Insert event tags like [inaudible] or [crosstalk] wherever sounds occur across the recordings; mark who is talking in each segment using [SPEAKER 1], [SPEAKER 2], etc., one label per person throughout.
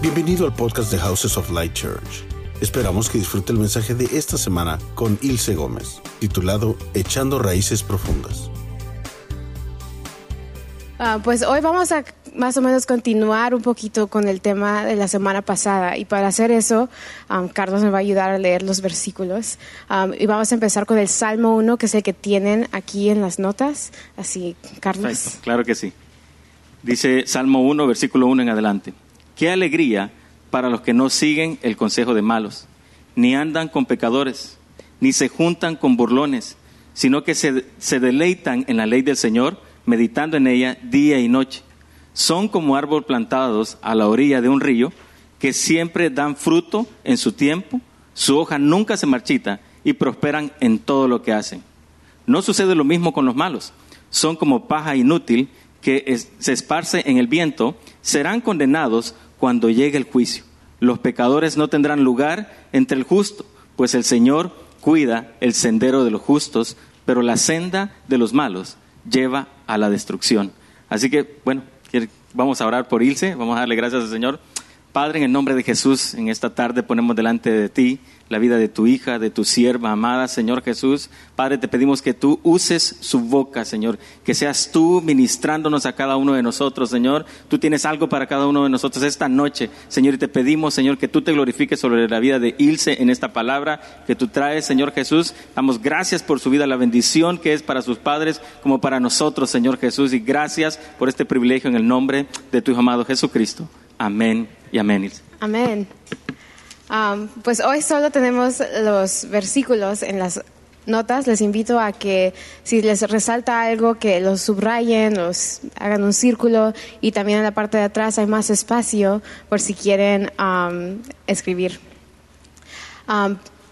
[SPEAKER 1] Bienvenido al podcast de Houses of Light Church. Esperamos que disfrute el mensaje de esta semana con Ilse Gómez, titulado Echando Raíces Profundas.
[SPEAKER 2] Ah, pues hoy vamos a más o menos continuar un poquito con el tema de la semana pasada y para hacer eso, um, Carlos me va a ayudar a leer los versículos um, y vamos a empezar con el Salmo 1, que es el que tienen aquí en las notas. Así, Carlos.
[SPEAKER 3] Perfecto, claro que sí. Dice Salmo 1, versículo 1 en adelante. Qué alegría para los que no siguen el consejo de malos, ni andan con pecadores, ni se juntan con burlones, sino que se, deleitan en la ley del Señor, meditando en ella día y noche. Son como árbol plantados a la orilla de un río, que siempre dan fruto en su tiempo, su hoja nunca se marchita y prosperan en todo lo que hacen. No sucede lo mismo con los malos. Son como paja inútil que se esparce en el viento, serán condenados cuando llegue el juicio. Los pecadores no tendrán lugar entre el justo, pues el Señor cuida el sendero de los justos, pero la senda de los malos lleva a la destrucción. Así que, bueno, vamos a orar por Ilse, vamos a darle gracias al Señor. Padre, en el nombre de Jesús, en esta tarde ponemos delante de ti la vida de tu hija, de tu sierva amada, Señor Jesús. Padre, te pedimos que tú uses su boca, Señor, que seas tú ministrándonos a cada uno de nosotros, Señor. Tú tienes algo para cada uno de nosotros esta noche, Señor, y te pedimos, Señor, que tú te glorifiques sobre la vida de Ilse en esta palabra que tú traes, Señor Jesús. Damos gracias por su vida, la bendición que es para sus padres como para nosotros, Señor Jesús, y gracias por este privilegio en el nombre de tu amado Jesucristo. Amén y amén. Ilse.
[SPEAKER 2] Amén. Um, pues hoy solo tenemos los versículos en las notas. Les invito a que si les resalta algo, que los subrayen, los hagan un círculo y también en la parte de atrás hay más espacio por si quieren escribir.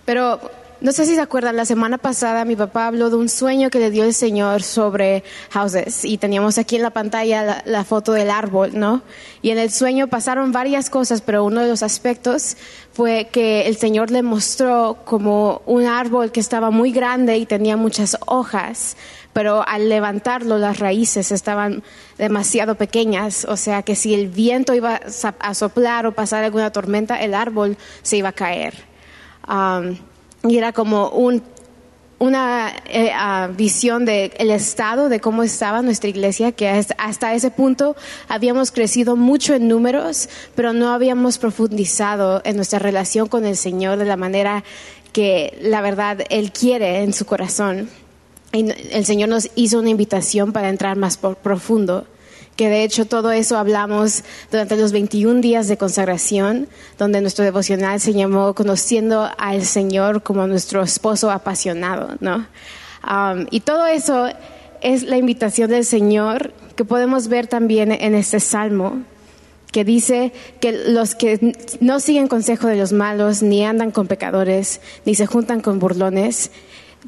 [SPEAKER 2] Pero no sé si se acuerdan, la semana pasada mi papá habló de un sueño que le dio el Señor sobre houses y teníamos aquí en la pantalla la, foto del árbol, ¿no? Y en el sueño pasaron varias cosas, pero uno de los aspectos fue que el Señor le mostró como un árbol que estaba muy grande y tenía muchas hojas, pero al levantarlo las raíces estaban demasiado pequeñas, o sea que si el viento iba a soplar o pasar alguna tormenta, el árbol se iba a caer. Y era como un, una ah, visión del el estado de cómo estaba nuestra iglesia, que hasta- ese punto habíamos crecido mucho en números, pero no habíamos profundizado en nuestra relación con el Señor de la manera que la verdad Él quiere en su corazón. Y el Señor nos hizo una invitación para entrar más por- profundo que de hecho todo eso hablamos durante los 21 días de consagración, donde nuestro devocional se llamó Conociendo al Señor como nuestro esposo apasionado, ¿no? Um, y todo eso es la invitación del Señor que podemos ver también en este salmo, que dice que los que no siguen consejo de los malos, ni andan con pecadores, ni se juntan con burlones,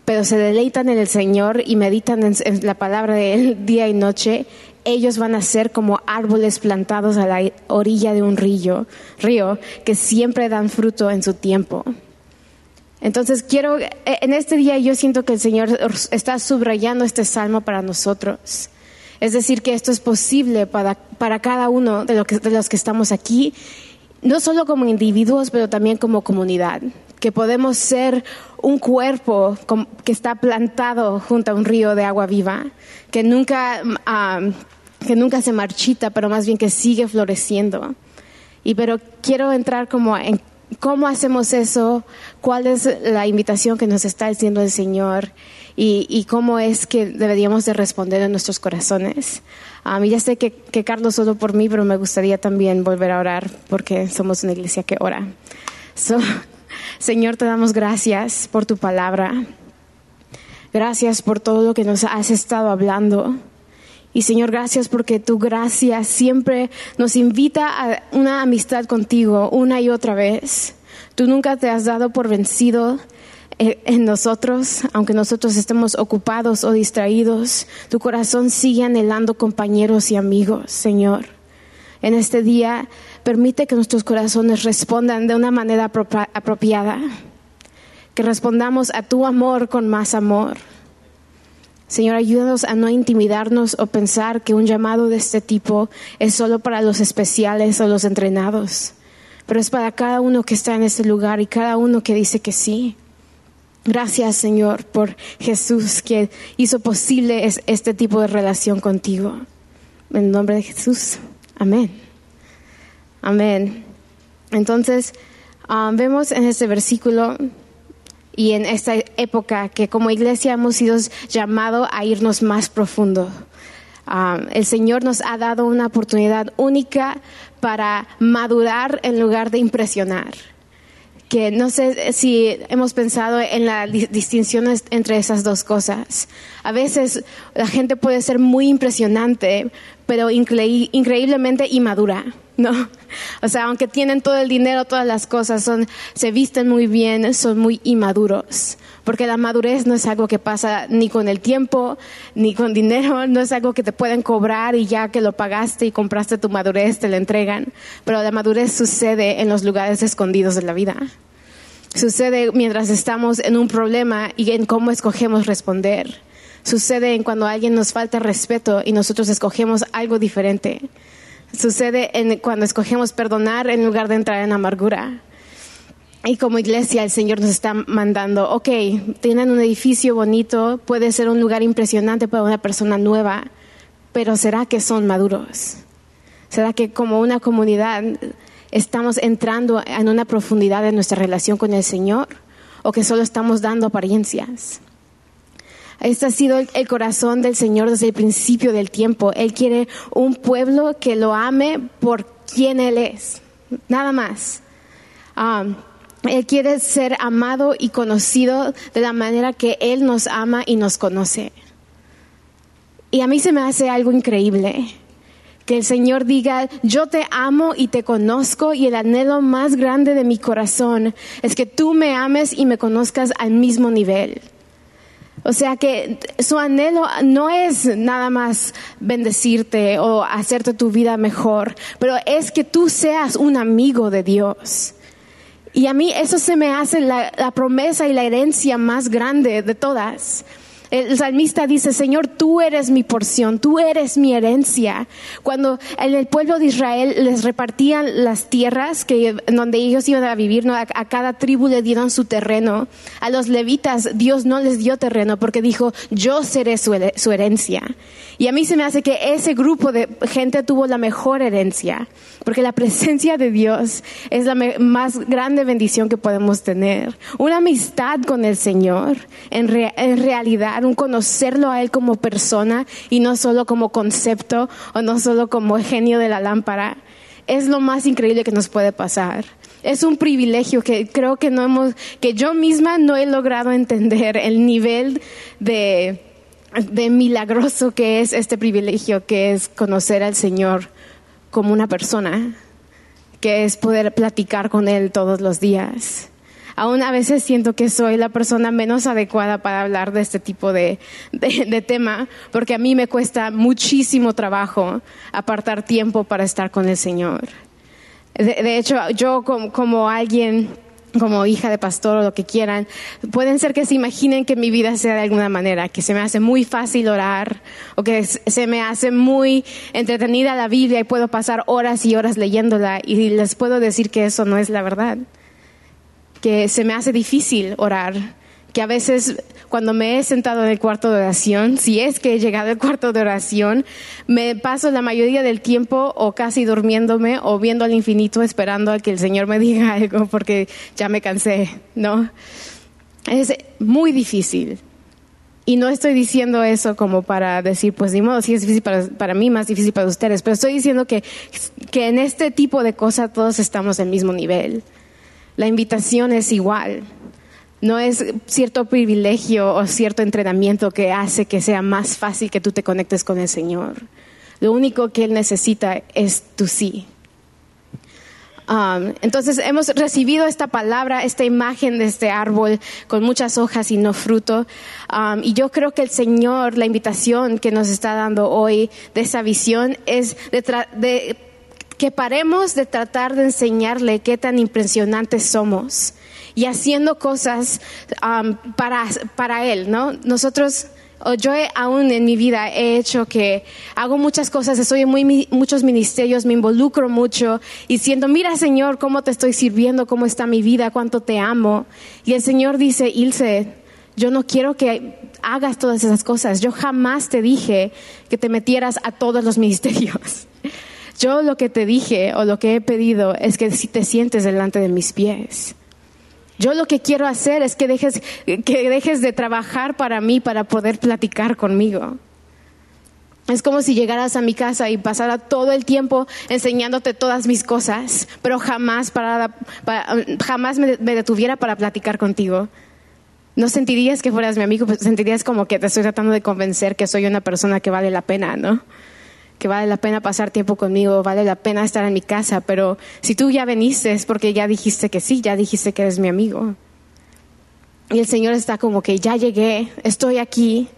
[SPEAKER 2] pero se deleitan en el Señor y meditan en, la palabra de Él día y noche, ellos van a ser como árboles plantados a la orilla de un río, río que siempre dan fruto en su tiempo. Entonces quiero, eh, en este día yo siento que el Señor está subrayando este salmo para nosotros. Es decir, que esto es posible para, para cada uno de, de los que estamos aquí, no solo como individuos, pero también como comunidad. Que podemos ser un cuerpo que está plantado junto a un río de agua viva, que nunca, mm, que nunca se marchita, pero más bien que sigue floreciendo. Y pero quiero entrar como en cómo hacemos eso, cuál es la invitación que nos está haciendo el Señor y, y cómo es que deberíamos de responder en nuestros corazones. A mí ya sé que, que Carlos solo por mí, pero me gustaría también volver a orar porque somos una iglesia que ora. So, Señor, te damos gracias por tu palabra. Gracias por todo lo que nos has estado hablando. Y Señor, gracias porque tu gracia siempre nos invita a una amistad contigo una y otra vez. Tú nunca te has dado por vencido eh, en nosotros, aunque nosotros estemos ocupados o distraídos. Tu corazón sigue anhelando compañeros y amigos, Señor. En este día, permite que nuestros corazones respondan de una manera apropia- apropiada, que respondamos a tu amor con más amor. Señor, ayúdanos a no intimidarnos o pensar que un llamado de este tipo es solo para los especiales o los entrenados, pero es para cada uno que está en ese lugar y cada uno que dice que sí. Gracias, Señor, por Jesús que hizo posible este tipo de relación contigo. En nombre de Jesús. Amén. Amén. Entonces, ah, vemos en este versículo y en esta época que como iglesia hemos sido llamados a irnos más profundo. Ah, el Señor nos ha dado una oportunidad única para madurar en lugar de impresionar que no sé si hemos pensado en la distinción entre esas dos cosas. A veces la gente puede ser muy impresionante, pero increíblemente inmadura, ¿no? [laughs] O sea, aunque tienen todo el dinero, todas las cosas, son, se visten muy bien, son muy inmaduros. Porque la madurez no es algo que pasa ni con el tiempo, ni con dinero, [laughs] no es algo que te pueden cobrar y ya que lo pagaste y compraste tu madurez, te la entregan. Pero la madurez sucede en los lugares escondidos de la vida. Sucede mientras estamos en un problema y en cómo escogemos responder. Sucede en cuando alguien nos falta respeto y nosotros escogemos algo diferente. Sucede en cuando escogemos perdonar en lugar de entrar en amargura. Y como iglesia el Señor nos está mandando, ok, tienen un edificio bonito, puede ser un lugar impresionante para una persona nueva, pero ¿será que son maduros? ¿Será que como una comunidad estamos entrando en una profundidad de nuestra relación con el Señor? ¿O que solo estamos dando apariencias? Este ha sido el corazón del Señor desde el principio del tiempo. Él quiere un pueblo que lo ame por quien Él es, nada más. Ah, él quiere ser amado y conocido de la manera que Él nos ama y nos conoce. Y a mí se me hace algo increíble que el Señor diga, yo te amo y te conozco y el anhelo más grande de mi corazón es que tú me ames y me conozcas al mismo nivel. O sea que su anhelo no es nada más bendecirte o hacerte tu vida mejor, pero es que tú seas un amigo de Dios. Y a mí eso se me hace la, promesa y la herencia más grande de todas. El salmista dice, Señor, tú eres mi porción, tú eres mi herencia. Cuando en el pueblo de Israel les repartían las tierras que, donde ellos iban a vivir, ¿no? a, cada tribu le dieron su terreno. A los levitas Dios no les dio terreno porque dijo, yo seré su, su herencia. Y a mí se me hace que ese grupo de gente tuvo la mejor herencia, porque la presencia de Dios es la más grande bendición que podemos tener. Una amistad con el Señor, en, en realidad un conocerlo a Él como persona y no solo como concepto o no solo como genio de la lámpara, es lo más increíble que nos puede pasar. Es un privilegio que creo que no hemos, que yo misma no he logrado entender el nivel de, de milagroso que es este privilegio, que es conocer al Señor como una persona, que es poder platicar con Él todos los días aún a veces siento que soy la persona menos adecuada para hablar de este tipo de, tema, porque a mí me cuesta muchísimo trabajo apartar tiempo para estar con el Señor. De, hecho, yo como, alguien como hija de pastor o lo que quieran, pueden ser que se imaginen que mi vida sea de alguna manera, que se me hace muy fácil orar o que se me hace muy entretenida la Biblia y puedo pasar horas y horas leyéndola y les puedo decir que eso no es la verdad que se me hace difícil orar, que a veces cuando me he sentado en el cuarto de oración, si es que he llegado al cuarto de oración, me paso la mayoría del tiempo o casi durmiéndome o viendo al infinito esperando a que el Señor me [laughs] diga algo porque ya me cansé, ¿no? Es muy difícil. Y no estoy diciendo eso como para decir, pues ni modo, sí es difícil para, para mí, más difícil para ustedes, pero estoy diciendo que, que en este tipo de cosas todos estamos el mismo nivel la invitación es igual. No es cierto privilegio o cierto entrenamiento que hace que sea más fácil que tú te conectes con el Señor. Lo único que Él necesita es tu sí. Um, entonces hemos recibido esta palabra, esta imagen de este árbol con muchas hojas y no fruto. Um, y yo creo que el Señor, la invitación que nos está dando hoy de esa visión es de, de que paremos de tratar de enseñarle qué tan impresionantes somos y haciendo cosas um, para, para Él, ¿no? Nosotros yo aún en mi vida he hecho que hago muchas cosas, estoy en muchos ministerios, me involucro mucho y siento, mira Señor, cómo te estoy sirviendo, cómo está mi vida, cuánto te amo. Y el Señor dice, Ilse, yo no quiero que hagas todas esas cosas. Yo jamás te dije que te metieras a todos los [laughs] ministerios. Yo lo que te dije o lo que he pedido es que si te sientes delante de mis pies. Yo lo que quiero hacer es que dejes, que dejes de trabajar para mí para poder platicar conmigo. Es como si llegaras a mi casa y pasara todo el tiempo enseñándote todas mis cosas, pero jamás, jamás me, me detuviera para platicar contigo. No sentirías que fueras mi amigo, pues sentirías como que te estoy tratando de convencer que soy una persona que vale la pena, ¿no? Que vale la pena pasar tiempo conmigo, vale la pena estar en mi casa, pero si tú ya veniste es porque ya dijiste que sí, ya dijiste que eres mi amigo. Y el Señor está como que ya llegué, estoy aquí,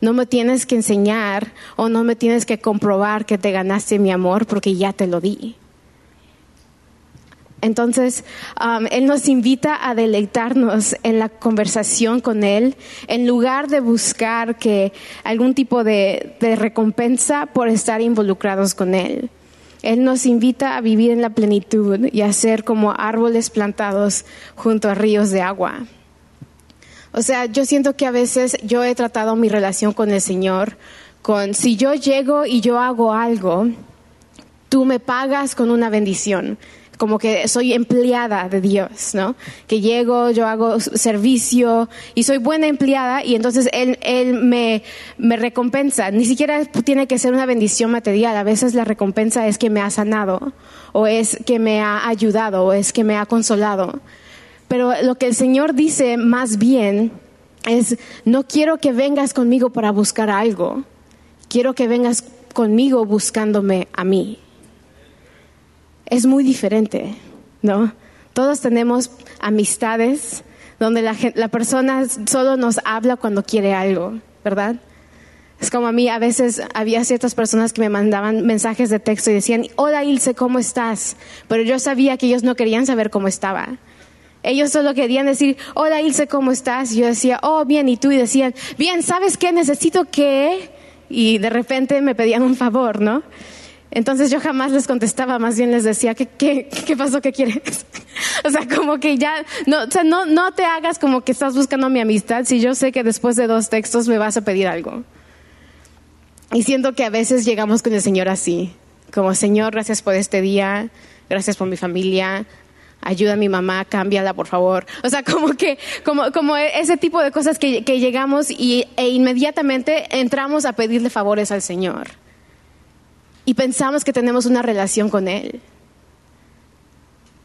[SPEAKER 2] no me tienes que enseñar o no me tienes que comprobar que te ganaste mi amor porque ya te lo di. Entonces, um, Él nos invita a deleitarnos en la conversación con Él, en lugar de buscar que algún tipo de, de recompensa por estar involucrados con Él. Él nos invita a vivir en la plenitud y a ser como árboles plantados junto a ríos de agua. O sea, yo siento que a veces yo he tratado mi relación con el Señor con si yo llego y yo hago algo, tú me pagas con una bendición. Como que soy empleada de Dios, ¿no? Que llego, yo hago servicio y soy buena empleada y entonces Él, él me, me recompensa. Ni siquiera tiene que ser una bendición material. A veces la recompensa es que me ha sanado o es que me ha ayudado o es que me ha consolado. Pero lo que el Señor dice más bien es, no quiero que vengas conmigo para buscar algo, quiero que vengas conmigo buscándome a mí. Es muy diferente, ¿no? Todos tenemos amistades donde la, la persona solo nos habla cuando quiere algo, ¿verdad? Es como a mí, a veces había ciertas personas que me mandaban mensajes de texto y decían, hola Ilse, ¿cómo estás? Pero yo sabía que ellos no querían saber cómo estaba. Ellos solo querían decir, hola Ilse, ¿cómo estás? Y yo decía, oh, bien, ¿y tú? Y decían, bien, ¿sabes qué? Necesito que... Y de repente me pedían un favor, ¿no? Entonces yo jamás les contestaba, más bien les decía, ¿qué, qué, qué pasó? ¿Qué quieres? [laughs] o sea, como que ya, no, o sea, no, no te hagas como que estás buscando mi amistad si yo sé que después de dos textos me vas a pedir algo. Y siento que a veces llegamos con el Señor así, como Señor, gracias por este día, gracias por mi familia, ayuda a mi mamá, cámbiala por favor. O sea, como que, como, como ese tipo de cosas que, que llegamos y, e inmediatamente entramos a pedirle favores al Señor. Y pensamos que tenemos una relación con Él.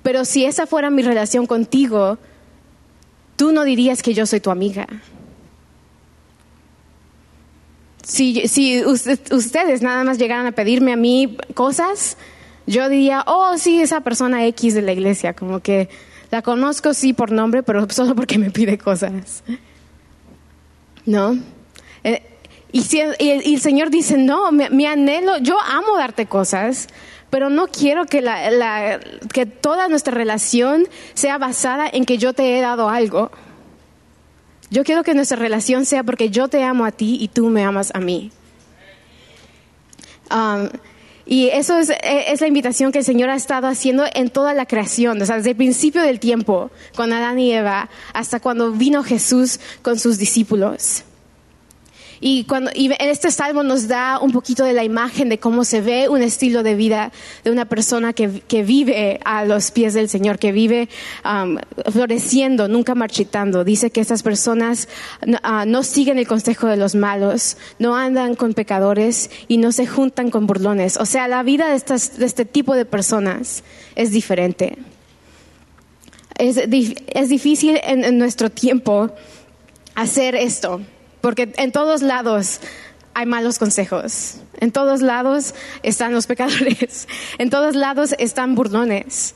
[SPEAKER 2] Pero si esa fuera mi relación contigo, tú no dirías que yo soy tu amiga. Si, si usted- ustedes nada más llegaran a pedirme a mí cosas, yo diría, oh, sí, esa persona X de la iglesia, como que la conozco sí por nombre, pero solo porque me pide cosas. ¿No? Eh, y, si- y y el Señor dice, no, mi, anhelo, yo amo darte cosas, pero no quiero que, la, la- que toda nuestra relación sea basada en que yo te he dado algo. Yo quiero que nuestra relación sea porque yo te amo a ti y tú me amas a mí. Um, y eso es, es la invitación que el Señor ha estado haciendo en toda la creación, o sea, desde el principio del tiempo, con Adán y Eva, hasta cuando vino Jesús con sus discípulos. Y, cuando, en este salmo nos da un poquito de la imagen de cómo se ve un estilo de vida de una persona que, que vive a los pies del Señor, que vive um, floreciendo, nunca marchitando. Dice que estas personas no, ah, siguen el consejo de los malos, no andan con pecadores y no se juntan con burlones. O sea, la vida de, estas, de este tipo de personas es diferente. Es, es difícil en nuestro tiempo hacer esto, porque en todos lados hay malos consejos, en todos lados están los pecadores, [laughs] en todos lados están burlones.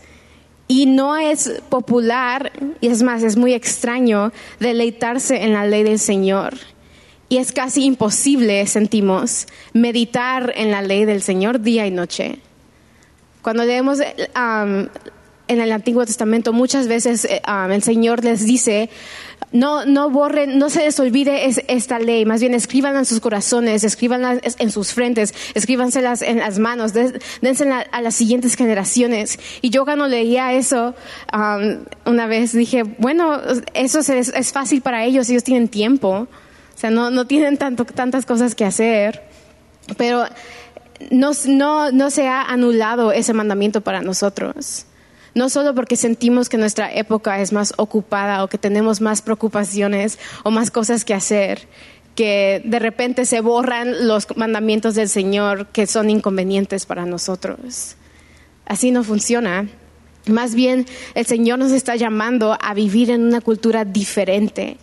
[SPEAKER 2] Y no es popular, y es más, es muy extraño deleitarse en la ley del Señor. Y es casi imposible, sentimos, meditar en la ley del Señor día y noche. Cuando leemos um, en el Antiguo Testamento, muchas veces um, el Señor les dice no, no borren, no se les olvide es, esta ley, más bien escríbanla en sus corazones, escríbanla en sus frentes, escríbanselas en las manos, dénselas a las siguientes generaciones. Y yo cuando leía eso, um, una vez dije, bueno, eso es, es, fácil para ellos, ellos tienen tiempo, o sea, no, no tienen tanto, tantas cosas que hacer, pero no, no, no se ha anulado ese mandamiento para nosotros no solo porque sentimos que nuestra época es más ocupada o que tenemos más preocupaciones o más cosas que hacer, que de repente se borran los mandamientos del Señor que son inconvenientes para nosotros. Así no funciona. Más bien, el Señor nos está llamando a vivir en una cultura diferente,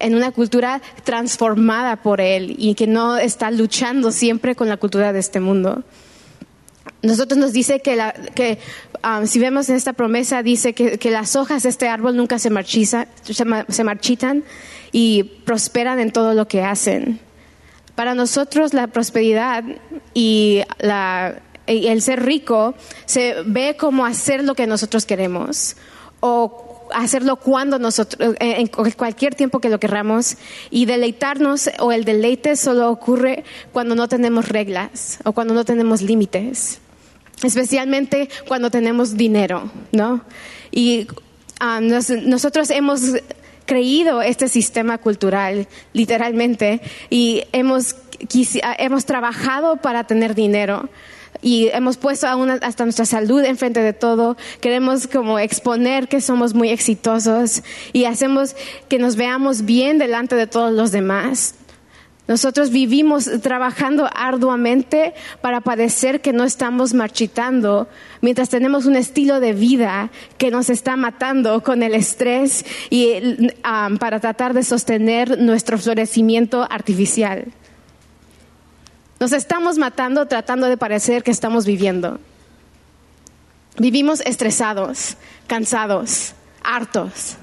[SPEAKER 2] en una cultura transformada por Él y que no está luchando siempre con la cultura de este mundo. Nosotros nos dice que, la, que um, si vemos en esta promesa, dice que, las hojas de este árbol nunca se, marchitan y prosperan en todo lo que hacen. Para nosotros la prosperidad y, y el ser rico se ve como hacer lo que nosotros queremos o hacerlo cuando nosotros, en cualquier tiempo que lo querramos y deleitarnos o el deleite solo ocurre cuando no tenemos reglas o cuando no tenemos límites especialmente cuando tenemos dinero, ¿no? Y ah, nosotros hemos creído este sistema cultural, literalmente, y hemos, ah, hemos trabajado para tener dinero y hemos puesto hasta nuestra salud enfrente de todo. Queremos como exponer que somos muy exitosos y hacemos que nos veamos bien delante de todos los demás. Nosotros vivimos trabajando arduamente para padecer que no estamos marchitando, mientras tenemos un estilo de vida que nos está matando con el estrés y um, para tratar de sostener nuestro florecimiento artificial. Nos estamos matando tratando de parecer que estamos viviendo. Vivimos estresados, cansados, hartos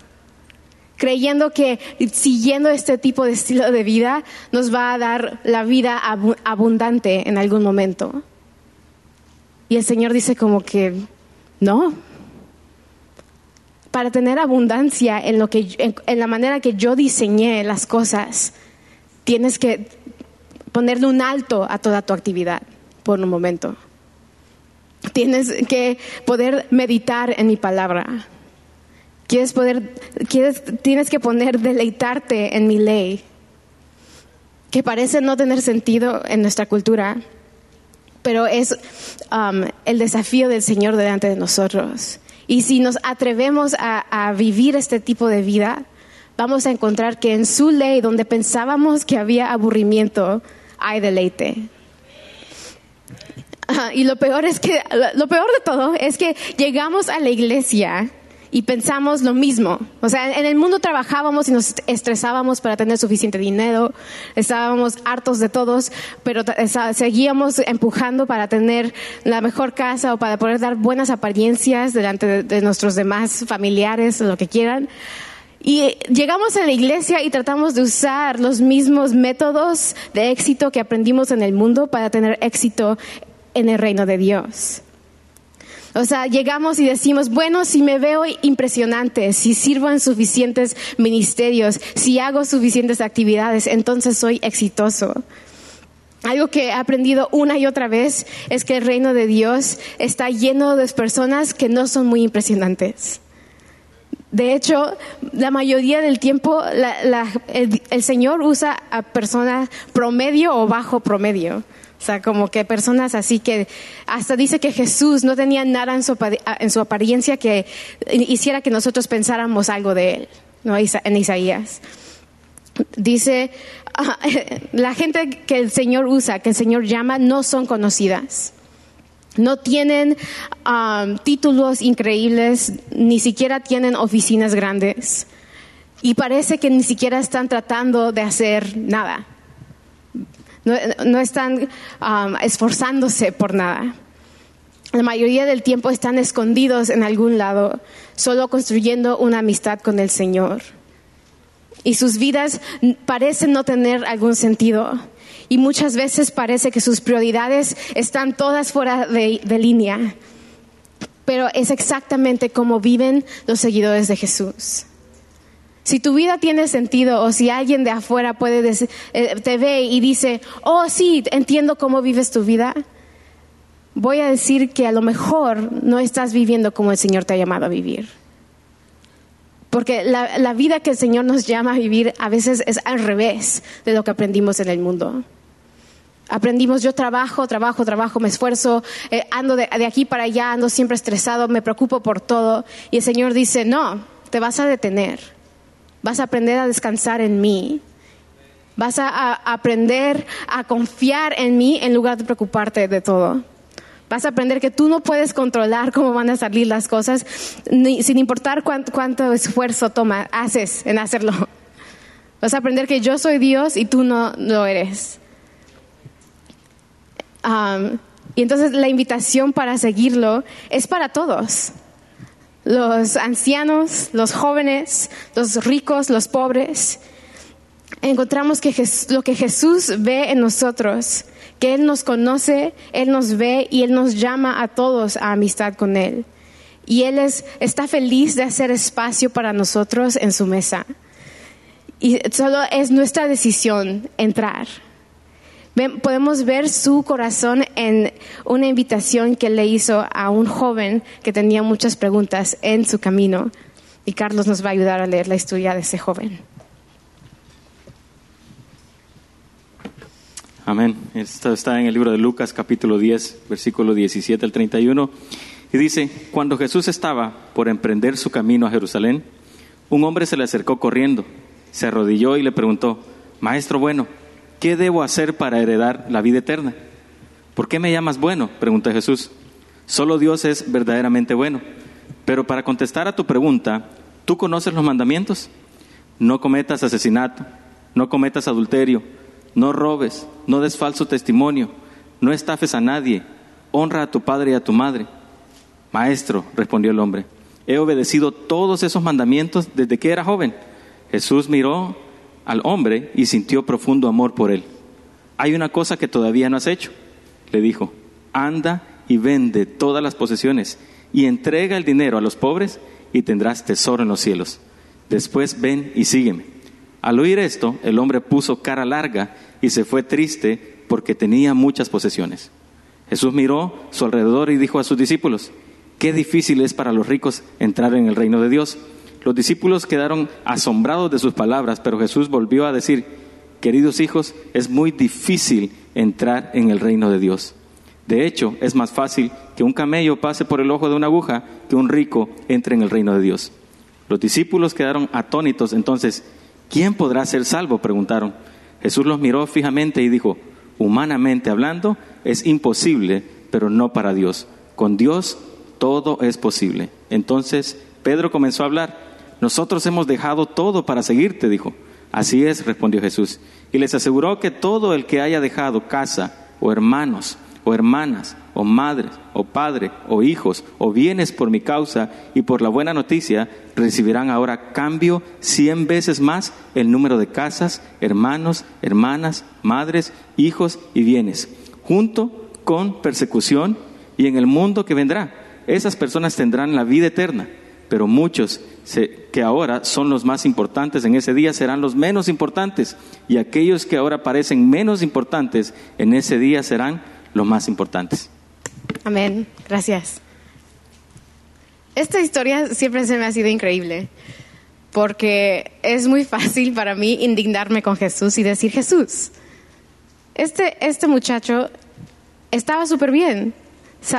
[SPEAKER 2] creyendo que siguiendo este tipo de estilo de vida nos va a dar la vida abundante en algún momento. Y el Señor dice como que no. Para tener abundancia en, lo que, en, la manera que yo diseñé las cosas, tienes que ponerle un alto a toda tu actividad por un momento. Tienes que poder meditar en mi palabra Quieres poder, quieres, tienes que poner deleitarte en mi ley, que parece no tener sentido en nuestra cultura, pero es um, el desafío del Señor delante de nosotros. Y si nos atrevemos a, a vivir este tipo de vida, vamos a encontrar que en su ley, donde pensábamos que había aburrimiento, hay deleite. Y lo peor es que, lo peor de todo es que llegamos a la iglesia y pensamos lo mismo. O sea, en el mundo trabajábamos y nos estresábamos para tener suficiente dinero, estábamos hartos de todos, pero seguíamos empujando para tener la mejor casa o para poder dar buenas apariencias delante de, nuestros demás familiares lo que quieran. Y llegamos a la iglesia y tratamos de usar los mismos métodos de éxito que aprendimos en el mundo para tener éxito en el reino de Dios. O sea, llegamos y decimos, bueno, si me veo impresionante, si sirvo en suficientes ministerios, si hago suficientes actividades, entonces soy exitoso. Algo que he aprendido una y otra vez es que el reino de Dios está lleno de personas que no son muy impresionantes. De hecho, la mayoría del tiempo el, el, Señor usa a personas promedio o bajo promedio. Sea, como que personas así que hasta dice que Jesús no tenía nada en su, en su apariencia que hiciera que nosotros pensáramos algo de él, ¿no? En Isaías. Dice, [laughs] la gente que el Señor usa, que el Señor llama, no son conocidas. No tienen um, títulos increíbles, ni siquiera tienen oficinas grandes. Y parece que ni siquiera están tratando de hacer nada. No, están esforzándose por nada. La mayoría del tiempo están escondidos en algún lado, solo construyendo una amistad con el Señor. Y sus vidas parecen no tener algún sentido. Y muchas veces parece que sus prioridades están todas fuera de, de línea. Pero es exactamente como viven los seguidores de Jesús. Si tu vida tiene sentido o si alguien de afuera puede eh, te ve y dice, oh sí, entiendo cómo vives tu vida, voy a decir que a lo mejor no estás viviendo como el Señor te ha llamado a vivir. Porque la, la vida que el Señor nos llama a vivir a veces es al revés de lo que aprendimos en el mundo. Aprendimos, yo trabajo, trabajo, trabajo, me esfuerzo, eh, ando de, de aquí para allá, ando siempre estresado, me preocupo por todo. Y el Señor dice, no, te vas a detener, vas a aprender a descansar en mí, vas a, aprender a confiar en mí en lugar de preocuparte de todo. Vas a aprender que tú no puedes controlar cómo van a salir las cosas, sin importar cuánto, esfuerzo haces en hacerlo. Vas a aprender que yo soy Dios y tú no lo eres. Y entonces la invitación para seguirlo es para todos. Los ancianos, los jóvenes, los ricos, los pobres. Encontramos que lo que Jesús ve en nosotros, que Él nos conoce, Él nos ve y Él nos llama a todos a amistad con Él. Y Él es, está feliz de hacer espacio para nosotros en su mesa. Y solo es nuestra decisión entrar. Podemos ver su corazón en una invitación que le hizo a un joven que tenía muchas preguntas en su camino. Y Carlos nos va a ayudar a leer la historia de ese joven.
[SPEAKER 3] Amén. Esto está en el libro de Lucas capítulo 10, versículo 17 al 31. Y dice, cuando Jesús estaba por emprender su camino a Jerusalén, un hombre se le acercó corriendo, se arrodilló y le preguntó, Maestro bueno, ¿qué debo hacer para heredar la vida eterna? ¿Por qué me llamas bueno? preguntó Jesús. Solo Dios es verdaderamente bueno. Pero para contestar a tu pregunta, ¿tú conoces los mandamientos? No cometas asesinato, no cometas adulterio, no robes, no des falso testimonio, no estafes a nadie, honra a tu padre y a tu madre. Maestro, respondió el hombre, he obedecido todos esos mandamientos desde que era joven. Jesús miró al hombre y sintió profundo amor por él. Hay una cosa que todavía no has hecho, le dijo, anda y vende todas las posesiones y entrega el dinero a los pobres y tendrás tesoro en los cielos. Después ven y sígueme. Al oír esto, el hombre puso cara larga y se fue triste porque tenía muchas posesiones. Jesús miró su alrededor y dijo a sus discípulos, qué difícil es para los ricos entrar en el reino de Dios. Los discípulos quedaron asombrados de sus palabras, pero Jesús volvió a decir, queridos hijos, es muy difícil entrar en el reino de Dios. De hecho, es más fácil que un camello pase por el ojo de una aguja que un rico entre en el reino de Dios. Los discípulos quedaron atónitos. Entonces, ¿quién podrá ser salvo? preguntaron. Jesús los miró fijamente y dijo, humanamente hablando, es imposible, pero no para Dios. Con Dios todo es posible. Entonces Pedro comenzó a hablar. Nosotros hemos dejado todo para seguirte, dijo. Así es, respondió Jesús. Y les aseguró que todo el que haya dejado casa o hermanos o hermanas o madres o padre o hijos o bienes por mi causa y por la buena noticia recibirán ahora cambio cien veces más el número de casas, hermanos, hermanas, madres, hijos y bienes, junto con persecución y en el mundo que vendrá. Esas personas tendrán la vida eterna, pero muchos que ahora son los más importantes en ese día serán los menos importantes y aquellos que ahora parecen menos importantes en ese día serán los más importantes.
[SPEAKER 2] Amén. Gracias. Esta historia siempre se me ha sido increíble porque es muy fácil para mí indignarme con Jesús y decir, Jesús, este, este muchacho estaba súper bien,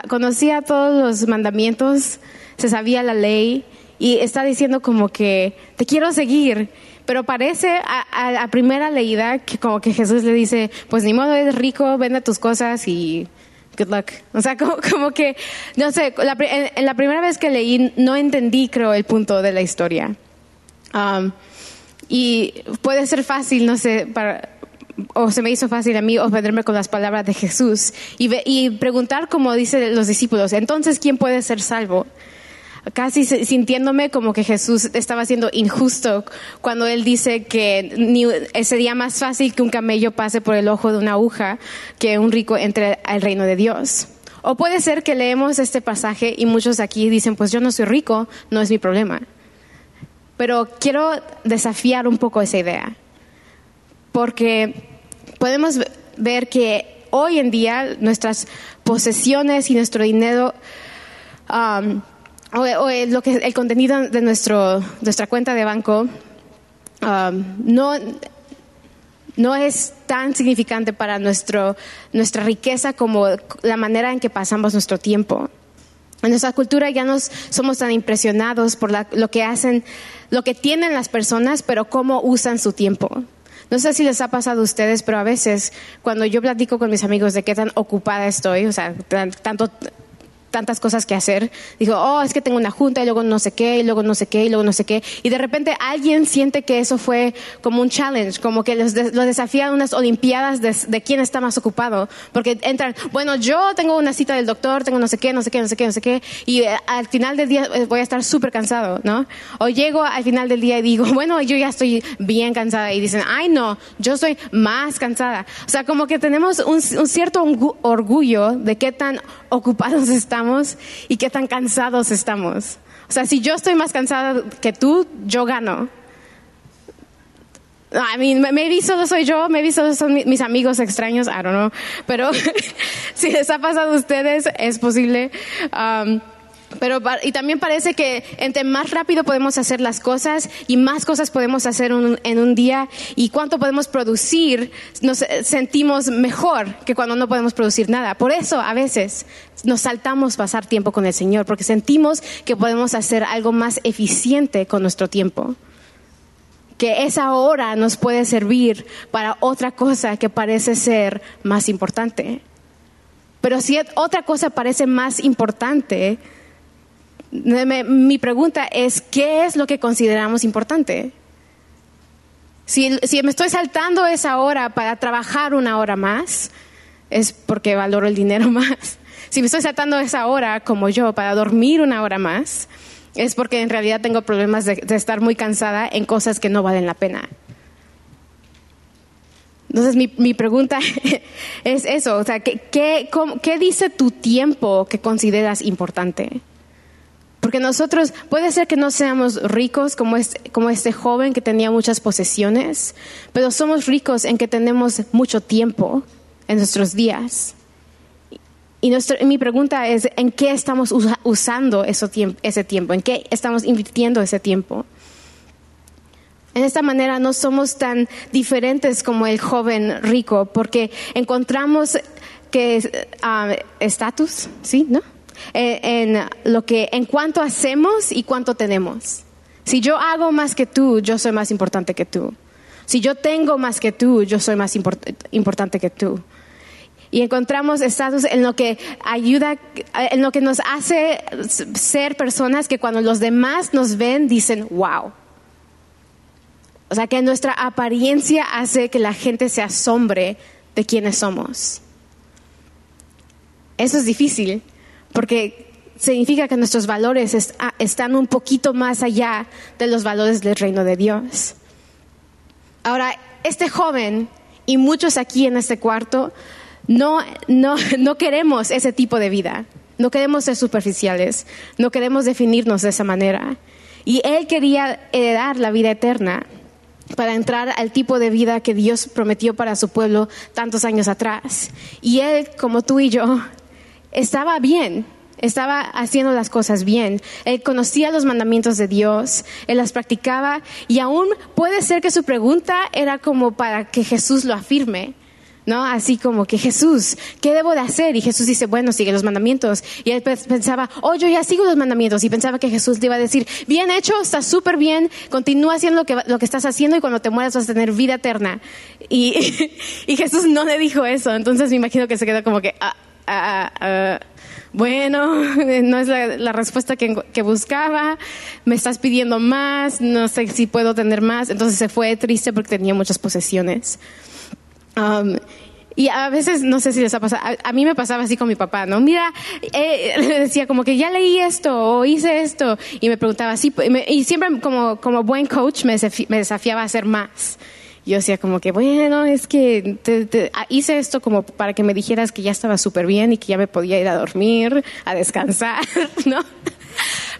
[SPEAKER 2] conocía todos los mandamientos, se sabía la ley y está diciendo como que te quiero seguir. Pero parece a, primera leída que como que Jesús le dice, pues ni modo, eres rico, vende tus cosas y good luck. O sea, [laughs] como, como que, no sé, la, en, la primera vez que leí no entendí, creo, el punto de la historia. Y puede ser fácil, no sé, para, o se me hizo fácil a mí ofenderme con las palabras de Jesús y, y preguntar, como dicen los discípulos, entonces, ¿quién puede ser salvo? Casi sintiéndome como que Jesús estaba siendo injusto cuando él dice que ni, sería más fácil que un camello pase por el ojo de una aguja que un rico entre al reino de Dios. O puede ser que leemos este pasaje y muchos aquí dicen, pues yo no soy rico, no es mi problema. Pero quiero desafiar un poco esa idea, porque podemos ver que hoy en día nuestras posesiones y nuestro dinero, o, lo que, el contenido de nuestro, nuestra cuenta de banco, um, no, no es tan significante para nuestro, nuestra riqueza como la manera en que pasamos nuestro tiempo. En nuestra cultura ya no somos tan impresionados por lo que hacen, lo que tienen las personas, pero cómo usan su tiempo. No sé si les ha pasado a ustedes, pero a veces cuando yo platico con mis amigos de qué tan ocupada estoy, o sea, tanto tantas cosas que hacer. Dijo, oh, es que tengo una junta y luego no sé qué, y luego no sé qué, y luego no sé qué. Y de repente alguien siente que eso fue como un challenge, como que los, los desafían unas olimpiadas de, quién está más ocupado. Porque entran, bueno, yo tengo una cita del doctor, tengo no sé qué, no sé qué, no sé qué, no sé qué, y eh, al final del día eh, voy a estar súper cansado, ¿no? O llego al final del día y digo, [laughs] bueno, yo ya estoy bien cansada. Y dicen, ay, no, yo soy más cansada. O sea, como que tenemos un, un cierto orgullo de qué tan ocupados [laughs] estamos y qué tan cansados estamos. O sea, si yo estoy más cansada que tú, yo gano. I mean, maybe solo soy yo, maybe solo son mis amigos extraños, I don't know. Pero [laughs] si les ha pasado a ustedes, es posible. Um, pero, y también parece que entre más rápido podemos hacer las cosas y más cosas podemos hacer en un día y cuánto podemos producir, nos sentimos mejor que cuando no podemos producir nada. Por eso a veces nos saltamos pasar tiempo con el Señor, porque sentimos que podemos hacer algo más eficiente con nuestro tiempo. Que esa hora nos puede servir para otra cosa que parece ser más importante. Pero si otra cosa parece más importante, mi pregunta es, ¿qué es lo que consideramos importante? Si, me estoy saltando esa hora para trabajar una hora más, es porque valoro el dinero [laughs] más. Si me estoy saltando esa hora, como yo, para dormir una hora más, es porque en realidad tengo problemas de, estar muy cansada en cosas que no valen la pena. Entonces mi, pregunta [laughs] es eso, o sea, ¿qué dice tu tiempo que consideras importante? Porque nosotros, puede ser que no seamos ricos como este, como este joven que tenía muchas posesiones, pero somos ricos en que tenemos mucho tiempo en nuestros días. Y mi pregunta es, ¿en qué estamos usando ese tiempo? ¿En qué estamos invirtiendo ese tiempo? En esta manera no somos tan diferentes como el joven rico, porque encontramos que ah, estatus, ¿sí? ¿No? Eh, en, lo que, en cuánto hacemos y cuánto tenemos. Si yo hago más que tú, yo soy más importante que tú. Si yo tengo más que tú, yo soy más importante que tú. Y encontramos estatus en lo que ayuda, en lo que nos hace ser personas que cuando los demás nos ven dicen, wow. O sea, que nuestra apariencia hace que la gente se asombre de quiénes somos. Eso es difícil, porque significa que nuestros valores ah, están un poquito más allá de los valores del reino de Dios. Ahora, este joven y muchos aquí en este cuarto no, no, no queremos ese tipo de vida, no queremos ser superficiales, no queremos definirnos de esa manera. Y él quería heredar la vida eterna para entrar al tipo de vida que Dios prometió para su pueblo tantos años atrás. Y él, como tú y yo, estaba bien, estaba haciendo las cosas bien. Él conocía los mandamientos de Dios, él las practicaba y aún puede ser que su pregunta era como para que Jesús lo afirme. ¿No? Así como que Jesús, ¿qué debo de hacer? Y Jesús dice, bueno, sigue los mandamientos. Y él pensaba, oh, yo ya sigo los mandamientos. Y pensaba que Jesús le iba a decir, bien hecho, está súper bien, continúa haciendo lo que, lo que estás haciendo y cuando te mueras vas a tener vida eterna. Y, [laughs] y Jesús no le dijo eso. Entonces me imagino que se quedó como que, ah, Ah, ah, bueno, [laughs] no es la, respuesta que, buscaba, me estás pidiendo más, no sé si puedo tener más. Entonces se fue triste porque tenía muchas posesiones. Um, y a veces, no sé si les ha pasado, a, mí me pasaba así con mi papá, ¿no? Mira, eh, [laughs] decía como que ya leí esto o hice esto y me preguntaba así, y, siempre como, como buen coach me, me desafiaba a hacer más yo decía como que, bueno, es que te, ah, hice esto como para que me dijeras que ya estaba súper bien y que ya me podía ir a dormir, a descansar, [laughs] ¿no?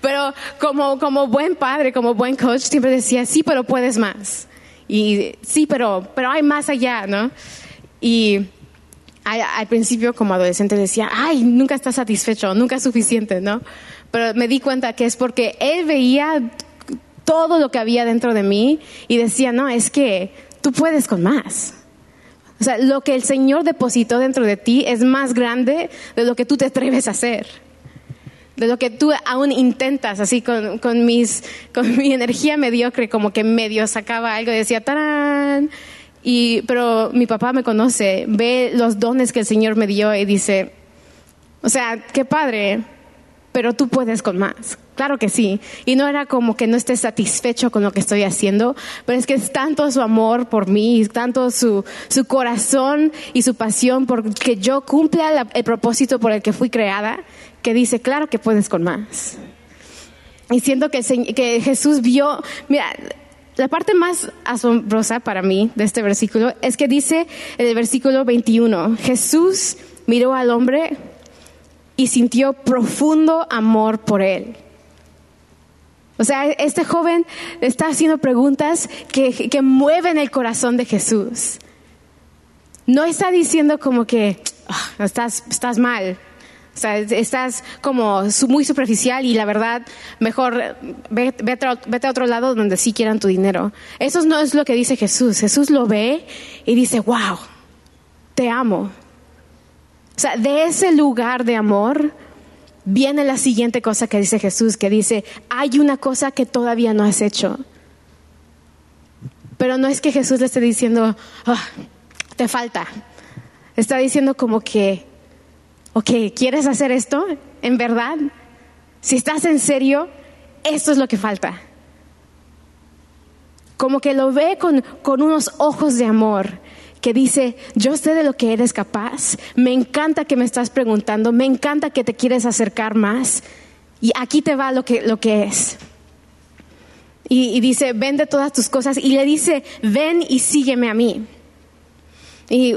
[SPEAKER 2] pero como, como buen padre, como buen coach, siempre decía, sí, pero puedes más. Y sí, pero, pero hay más allá, ¿no? Y al, al principio como adolescente decía, ay, nunca está satisfecho, nunca es suficiente, ¿no? Pero me di cuenta que es porque él veía todo lo que había dentro de mí y decía, no, es que tú puedes con más. O sea, lo que el Señor depositó dentro de ti es más grande de lo que tú te atreves a hacer. De lo que tú aún intentas, así con, con, mis, con mi energía mediocre, como que medio sacaba algo y decía, ¡tarán! Y, pero mi papá me conoce, ve los dones que el Señor me dio y dice, o sea, qué padre, pero tú puedes con más. Claro que sí. Y no era como que no esté satisfecho con lo que estoy haciendo, pero es que es tanto su amor por mí, tanto su, su corazón y su pasión por que yo cumpla la, el propósito por el que fui creada, que dice, claro que puedes con más. Y siento que, que Jesús vio, mira, la parte más asombrosa para mí de este versículo es que dice en el versículo 21, Jesús miró al hombre y sintió profundo amor por él. O sea, este joven está haciendo preguntas que, que mueven el corazón de Jesús. No está diciendo como que oh, estás, estás mal, o sea, estás como muy superficial y la verdad, mejor vete, a otro lado donde sí quieran tu dinero. Eso no es lo que dice Jesús. Jesús lo ve y dice, wow, te amo. O sea, de ese lugar de amor viene la siguiente cosa que dice Jesús, que dice, hay una cosa que todavía no has hecho. Pero no es que Jesús le esté diciendo, oh, te falta. Está diciendo como que, ok, ¿quieres hacer esto? ¿En verdad? Si estás en serio, esto es lo que falta. Como que lo ve con, con unos ojos de amor que dice, yo sé de lo que eres capaz, me encanta que me estás preguntando, me encanta que te quieres acercar más y aquí te va lo que, lo que es. Y, y dice, vende todas tus cosas y le dice, ven y sígueme a mí. Y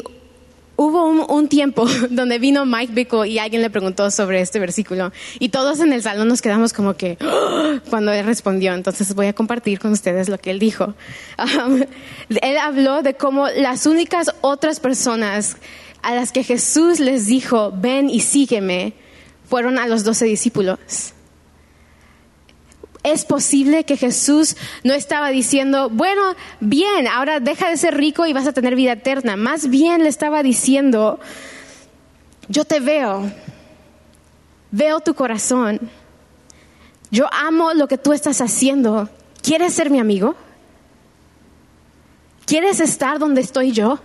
[SPEAKER 2] Hubo un, tiempo [laughs] donde vino Mike Bickle y alguien le preguntó sobre este versículo y todos en el salón nos quedamos como que [gasps] cuando él respondió. Entonces voy a compartir con ustedes lo que él dijo. [laughs] Um, él habló de cómo las únicas otras personas a las que Jesús les dijo, ven y sígueme, fueron a los doce discípulos es posible que Jesús no estaba diciendo, bueno, bien, ahora deja de ser rico y vas a tener vida eterna. Más bien le estaba diciendo, yo te veo, veo tu corazón, yo amo lo que tú estás haciendo. ¿Quieres ser mi amigo? ¿Quieres estar donde estoy yo?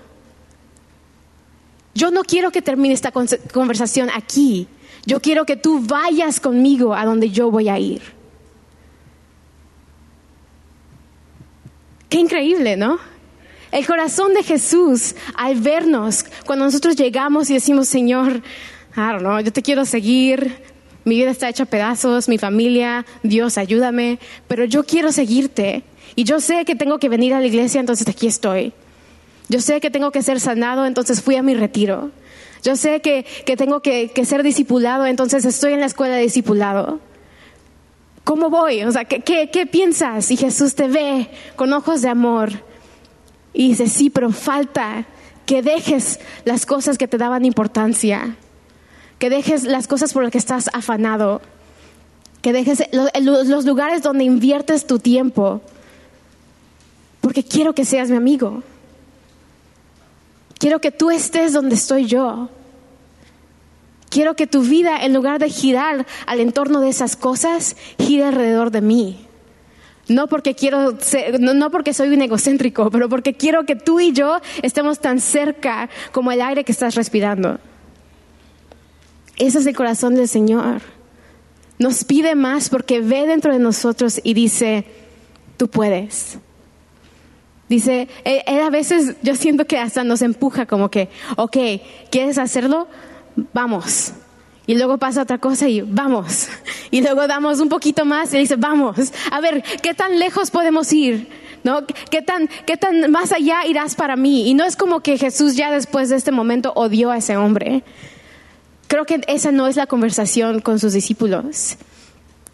[SPEAKER 2] Yo no quiero que termine esta conversación aquí. Yo quiero que tú vayas conmigo a donde yo voy a ir. Qué increíble, ¿no? El corazón de Jesús al vernos, cuando nosotros llegamos y decimos, Señor, no, yo te quiero seguir, mi vida está hecha a pedazos, mi familia, Dios, ayúdame, pero yo quiero seguirte. Y yo sé que tengo que venir a la iglesia, entonces aquí estoy. Yo sé que tengo que ser sanado, entonces fui a mi retiro. Yo sé que, tengo que, que, ser discipulado, entonces estoy en la escuela de discipulado. ¿Cómo voy? O sea, ¿qué, piensas? Y Jesús te ve con ojos de amor y dice, sí, pero falta que dejes las cosas que te daban importancia, que dejes las cosas por las que estás afanado, que dejes los lugares donde inviertes tu tiempo, porque quiero que seas mi amigo. Quiero que tú estés donde estoy yo. Quiero que tu vida, en lugar de girar al entorno de esas cosas, gire alrededor de mí. No porque quiero no, porque soy un egocéntrico, pero porque quiero que tú y yo estemos tan cerca como el aire que estás respirando. Ese es el corazón del Señor. Nos pide más porque ve dentro de nosotros y dice, tú puedes. Dice, él a veces yo siento que hasta nos empuja como que, ok, ¿quieres hacerlo? Vamos. Y luego pasa otra cosa y vamos. Y luego damos un poquito más y dice, vamos. A ver, ¿qué tan lejos podemos ir? ¿No? ¿Qué tan, ¿Qué tan más allá irás para mí? Y no es como que Jesús ya después de este momento odió a ese hombre. Creo que esa no es la conversación con sus discípulos.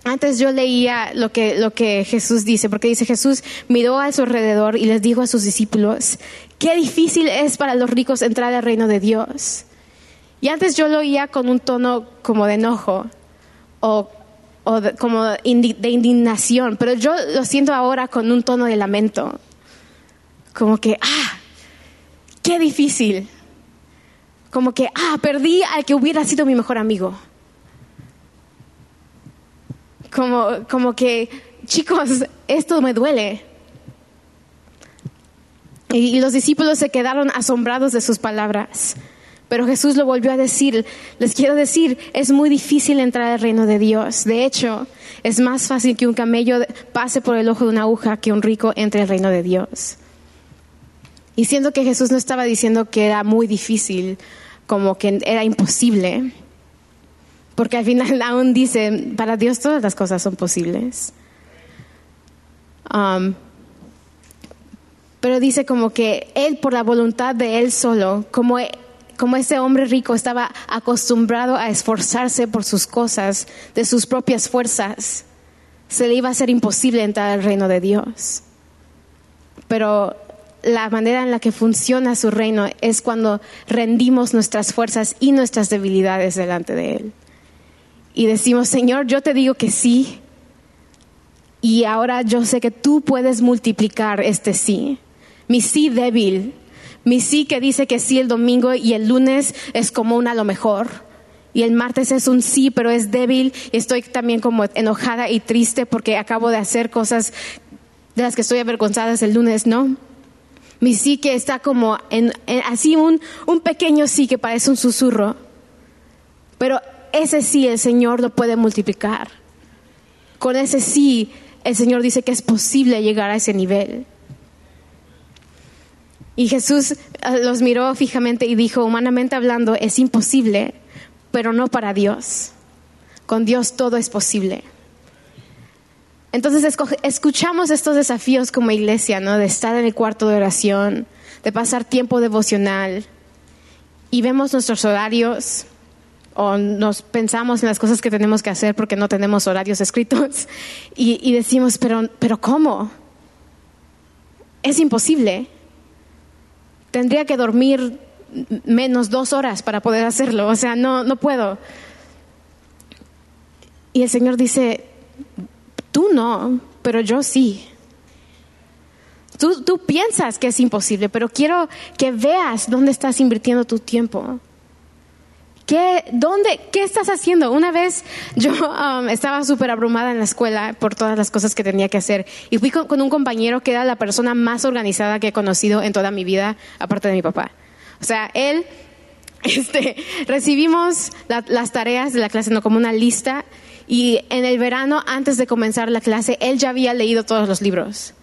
[SPEAKER 2] antes yo leía lo que, lo que Jesús dice, porque dice Jesús miró a su alrededor y les dijo a sus discípulos, qué difícil es para los ricos entrar al reino de Dios. Y antes yo lo oía con un tono como de enojo o, como de indignación, pero yo lo siento ahora con un tono de lamento. Como que, ah, qué difícil. Como que, ah, perdí al que hubiera sido mi mejor amigo como, como que, chicos, esto me duele. Y, los discípulos se quedaron asombrados de sus palabras. Pero Jesús lo volvió a decir, les quiero decir, es muy difícil entrar al reino de Dios. De hecho, es más fácil que un camello pase por el ojo de una aguja que un rico entre al reino de Dios. Y siendo que Jesús no estaba diciendo que era muy difícil, como que era imposible, porque al final aún dice, para Dios todas las cosas son posibles. Um, pero dice como que Él, por la voluntad de Él solo, como, como ese hombre rico estaba acostumbrado a esforzarse por sus cosas, de sus propias fuerzas, se le iba a ser imposible entrar al reino de Dios. Pero la manera en la que funciona su reino es cuando rendimos nuestras fuerzas y nuestras debilidades delante de Él y decimos, Señor, yo te digo que sí. Y ahora yo sé que tú puedes multiplicar este sí. Mi sí débil, mi sí que dice que sí el domingo y el lunes es como una lo mejor. Y el martes es un sí, pero es débil. Y estoy también como enojada y triste porque acabo de hacer cosas de las que estoy avergonzada el lunes, ¿no? Mi sí que está como en, así un, un pequeño sí que parece un susurro. Pero ese sí el Señor lo puede multiplicar. Con ese sí el Señor dice que es posible llegar a ese nivel. Y Jesús eh, los miró fijamente y dijo, humanamente hablando, es imposible, pero no para Dios. Con Dios todo es posible. Entonces escuchamos estos desafíos como iglesia, ¿no? De estar en el cuarto de oración, de pasar tiempo devocional y vemos nuestros horarios o nos pensamos en las cosas que tenemos que hacer porque no tenemos horarios escritos [laughs] y, decimos, pero, pero ¿cómo? Es imposible. Tendría que dormir menos dos horas para poder hacerlo, o sea, no, no puedo. Y el Señor dice, tú no, pero yo sí. Tú, tú piensas que es imposible, pero quiero que veas dónde estás invirtiendo tu tiempo. ¿Qué, dónde, ¿Qué estás haciendo? Una vez yo um, estaba súper abrumada en la escuela por todas las cosas que tenía que hacer y fui con, un compañero que era la persona más organizada que he conocido en toda mi vida, aparte de mi papá. O sea, él, [laughs] este, recibimos las tareas de la clase no como una lista y en el verano, antes de comenzar la clase, él ya había leído todos los libros.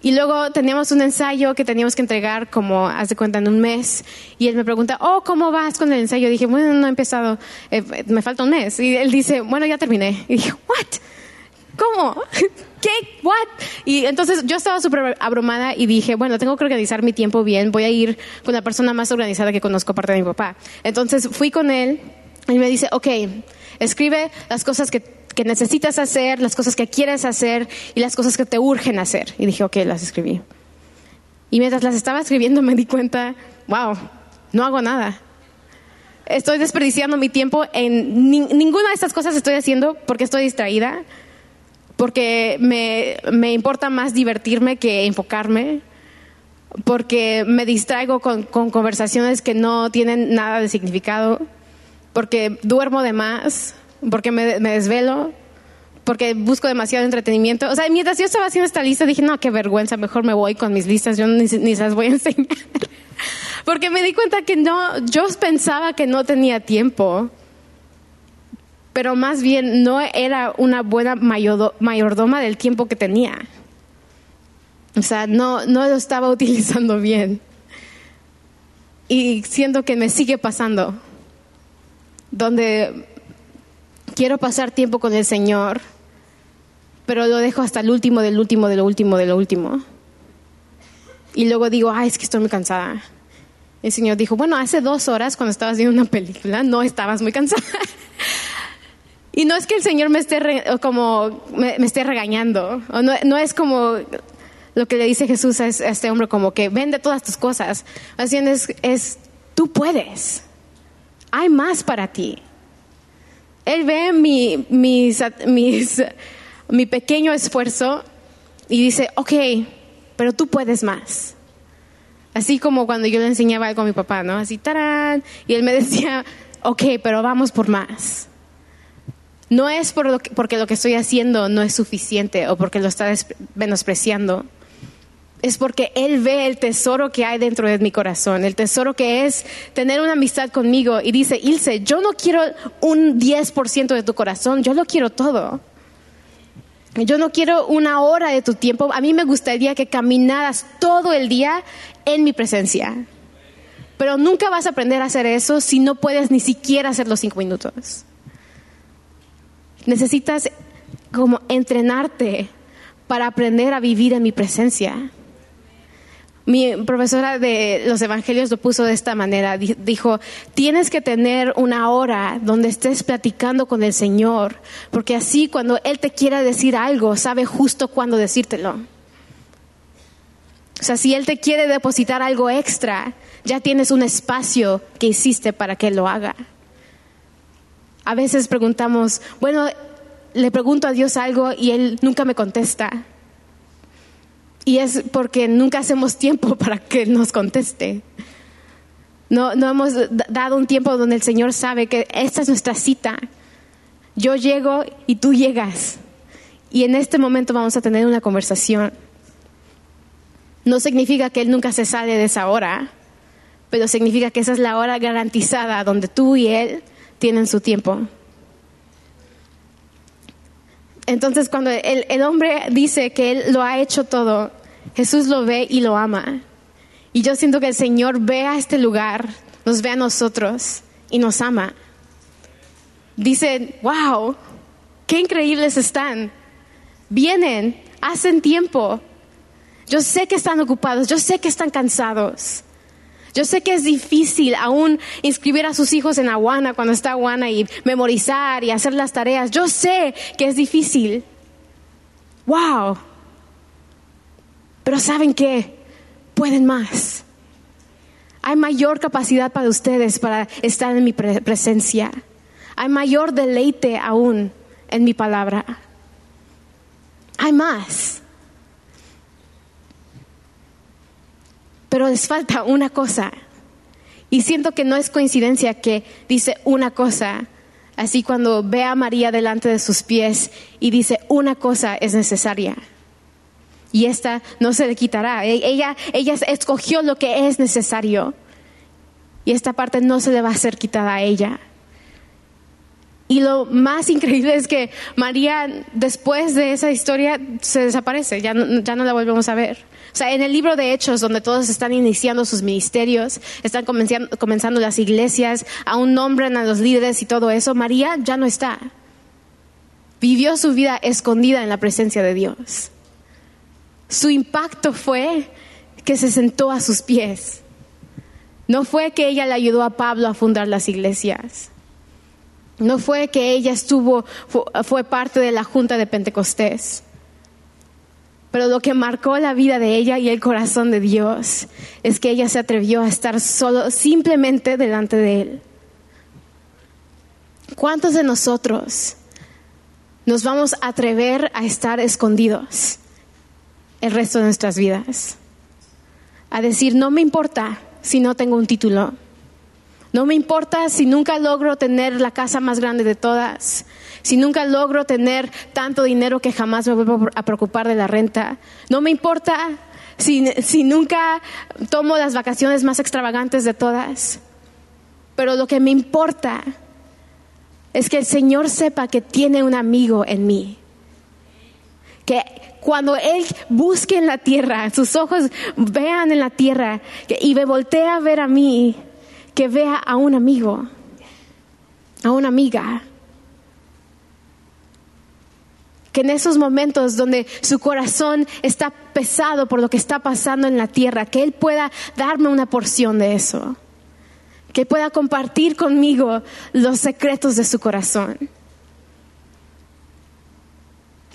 [SPEAKER 2] Y luego teníamos un ensayo que teníamos que entregar como, haz de cuenta, en un mes. Y él me pregunta, oh, ¿cómo vas con el ensayo? dije, bueno, no he empezado, eh, me falta un mes. Y él dice, bueno, ya terminé. Y dije, what? ¿Cómo? [laughs] ¿Qué? ¿What? Y entonces yo estaba súper abrumada y dije, bueno, tengo que organizar mi tiempo bien, voy a ir con la persona más organizada que conozco, aparte de mi papá. Entonces fui con él y me dice, ok, escribe las cosas que que necesitas hacer, las cosas que quieres hacer y las cosas que te urgen hacer. Y dije, ok, las escribí. Y mientras las estaba escribiendo [laughs] me di cuenta, wow, no hago nada. Estoy desperdiciando mi tiempo en ninguna de estas cosas estoy haciendo porque estoy distraída, porque me, me importa más divertirme que enfocarme, porque me distraigo con, con conversaciones que no tienen nada de significado, porque duermo de más, porque me, desvelo, porque busco demasiado entretenimiento. O sea, mientras yo estaba haciendo esta lista dije, no, qué vergüenza, mejor me voy con mis listas, yo ni, ni las voy a enseñar. [laughs] porque me di cuenta que no, yo pensaba que no tenía tiempo, pero más bien no era una buena mayordoma del tiempo que tenía. O sea, no, no lo estaba [laughs] utilizando bien. Y siento que me sigue pasando, donde quiero pasar tiempo con el Señor, pero lo dejo hasta el último, del último, de lo último, de lo último. Y luego digo, ay, es que estoy muy cansada. El Señor dijo, bueno, hace dos horas cuando estabas viendo una película no estabas muy cansada. [laughs] Y no es que el Señor me esté, como, me, esté regañando, o no, es como lo que le dice Jesús a, este hombre, como que vende todas tus cosas. Así es, tú puedes, hay más para ti. Él ve mi, mi pequeño esfuerzo y dice, ok, pero tú puedes más. Así como cuando yo le enseñaba algo a mi papá, ¿no? Así, tarán, y él me [laughs] decía, ok, pero vamos por más. No es por lo porque lo que estoy haciendo no es suficiente o porque lo está menospreciando. Es porque Él ve el tesoro que hay dentro de mi corazón, el tesoro que es tener una amistad conmigo. Y dice, Ilse, yo no quiero un 10% de tu corazón, yo lo quiero todo. Yo no quiero una hora de tu tiempo. A mí me gustaría que caminaras todo el día en mi presencia. Pero nunca vas a aprender a hacer eso si no puedes ni siquiera hacer los cinco minutos. Necesitas como entrenarte para aprender a vivir en mi presencia. Mi profesora de los evangelios lo puso de esta manera. Dijo, tienes que tener una hora donde estés platicando con el Señor, porque así cuando Él te quiera decir algo, sabe justo cuándo decírtelo. O sea, si Él te quiere depositar algo extra, ya tienes un espacio que hiciste para que Él lo haga. A veces preguntamos, bueno, le pregunto a Dios algo y Él nunca me contesta. Y es porque nunca hacemos tiempo [laughs] para que nos conteste. No, no hemos dado un tiempo donde el Señor sabe que esta es nuestra cita. Yo llego y tú llegas. Y en este momento vamos a tener una conversación. No significa que Él nunca se sale de esa hora, pero significa que esa es la hora garantizada donde tú y Él tienen su tiempo. Entonces cuando el, el hombre dice que Él lo ha hecho todo, Jesús lo ve y lo ama. Y yo siento que el Señor ve a este lugar, nos ve a nosotros y nos ama. Dice, wow, qué increíbles están. Vienen, hacen tiempo. Yo sé que están ocupados, yo sé que están cansados. Yo sé que es difícil aún inscribir a sus hijos en Aguana cuando está Aguana y memorizar y hacer las tareas. Yo sé que es difícil. Wow. Pero ¿saben qué? Pueden más. Hay mayor capacidad para ustedes para estar en mi presencia. Hay mayor deleite aún en mi palabra. Hay más. Pero les falta una cosa. Y siento que no es coincidencia que dice una cosa. Así cuando ve a María delante de sus pies y dice una cosa es necesaria y esta no se le quitará. E-, ella, ella escogió lo que es necesario y esta parte no se le va a ser quitada a ella. Y lo más [laughs] increíble es que María, después de esa historia, se desaparece, ya no, ya no la volvemos a ver. O sea, en el libro de Hechos, donde todos están iniciando sus ministerios, están comenzando, comenzando las iglesias, aún nombran a los líderes y todo eso, María ya no está. Vivió su vida escondida en la presencia de Dios. Su impacto fue que se sentó a sus pies. No fue que ella le ayudó a Pablo a fundar las iglesias. No fue que ella estuvo, fue parte de la junta de Pentecostés. Pero lo que marcó la vida de ella y el corazón de Dios es que ella se atrevió a estar solo, simplemente delante de Él. ¿Cuántos de nosotros nos vamos a atrever a estar escondidos? El resto de nuestras vidas. A decir, no me importa si no tengo un título. No me importa si nunca logro tener la casa más grande de todas, si nunca logro tener tanto dinero que jamás me vuelvo a preocupar de la renta. No me importa si, si nunca tomo las vacaciones más extravagantes de todas. Pero lo que me importa es que el Señor sepa que tiene un amigo en mí. Que cuando Él busque en la tierra, sus ojos vean en la tierra y me voltea a ver a mí, que vea a un amigo, a una amiga. Que en esos momentos donde su corazón está pesado por lo que está pasando en la tierra, que Él pueda darme una porción de eso. Que pueda compartir conmigo los secretos de su corazón.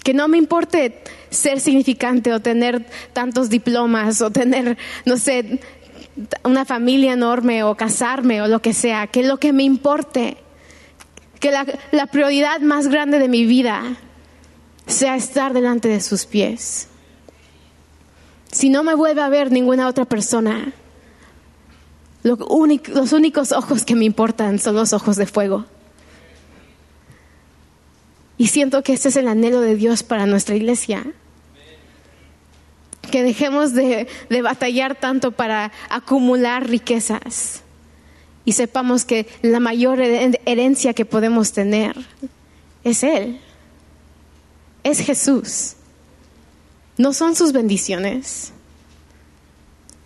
[SPEAKER 2] Que no me importe ser significante o tener tantos diplomas o tener, no sé, una familia enorme o casarme o lo que sea. Que lo que me importe, que la, la prioridad más grande de mi vida sea estar delante de sus pies. Si no me vuelve a ver ninguna otra persona, los únicos ojos que me importan son los ojos de fuego. Y siento que este es el anhelo de Dios para nuestra iglesia. Que dejemos de, de batallar tanto para acumular riquezas y sepamos que la mayor heren- herencia que podemos tener es Él, es Jesús. No son sus bendiciones.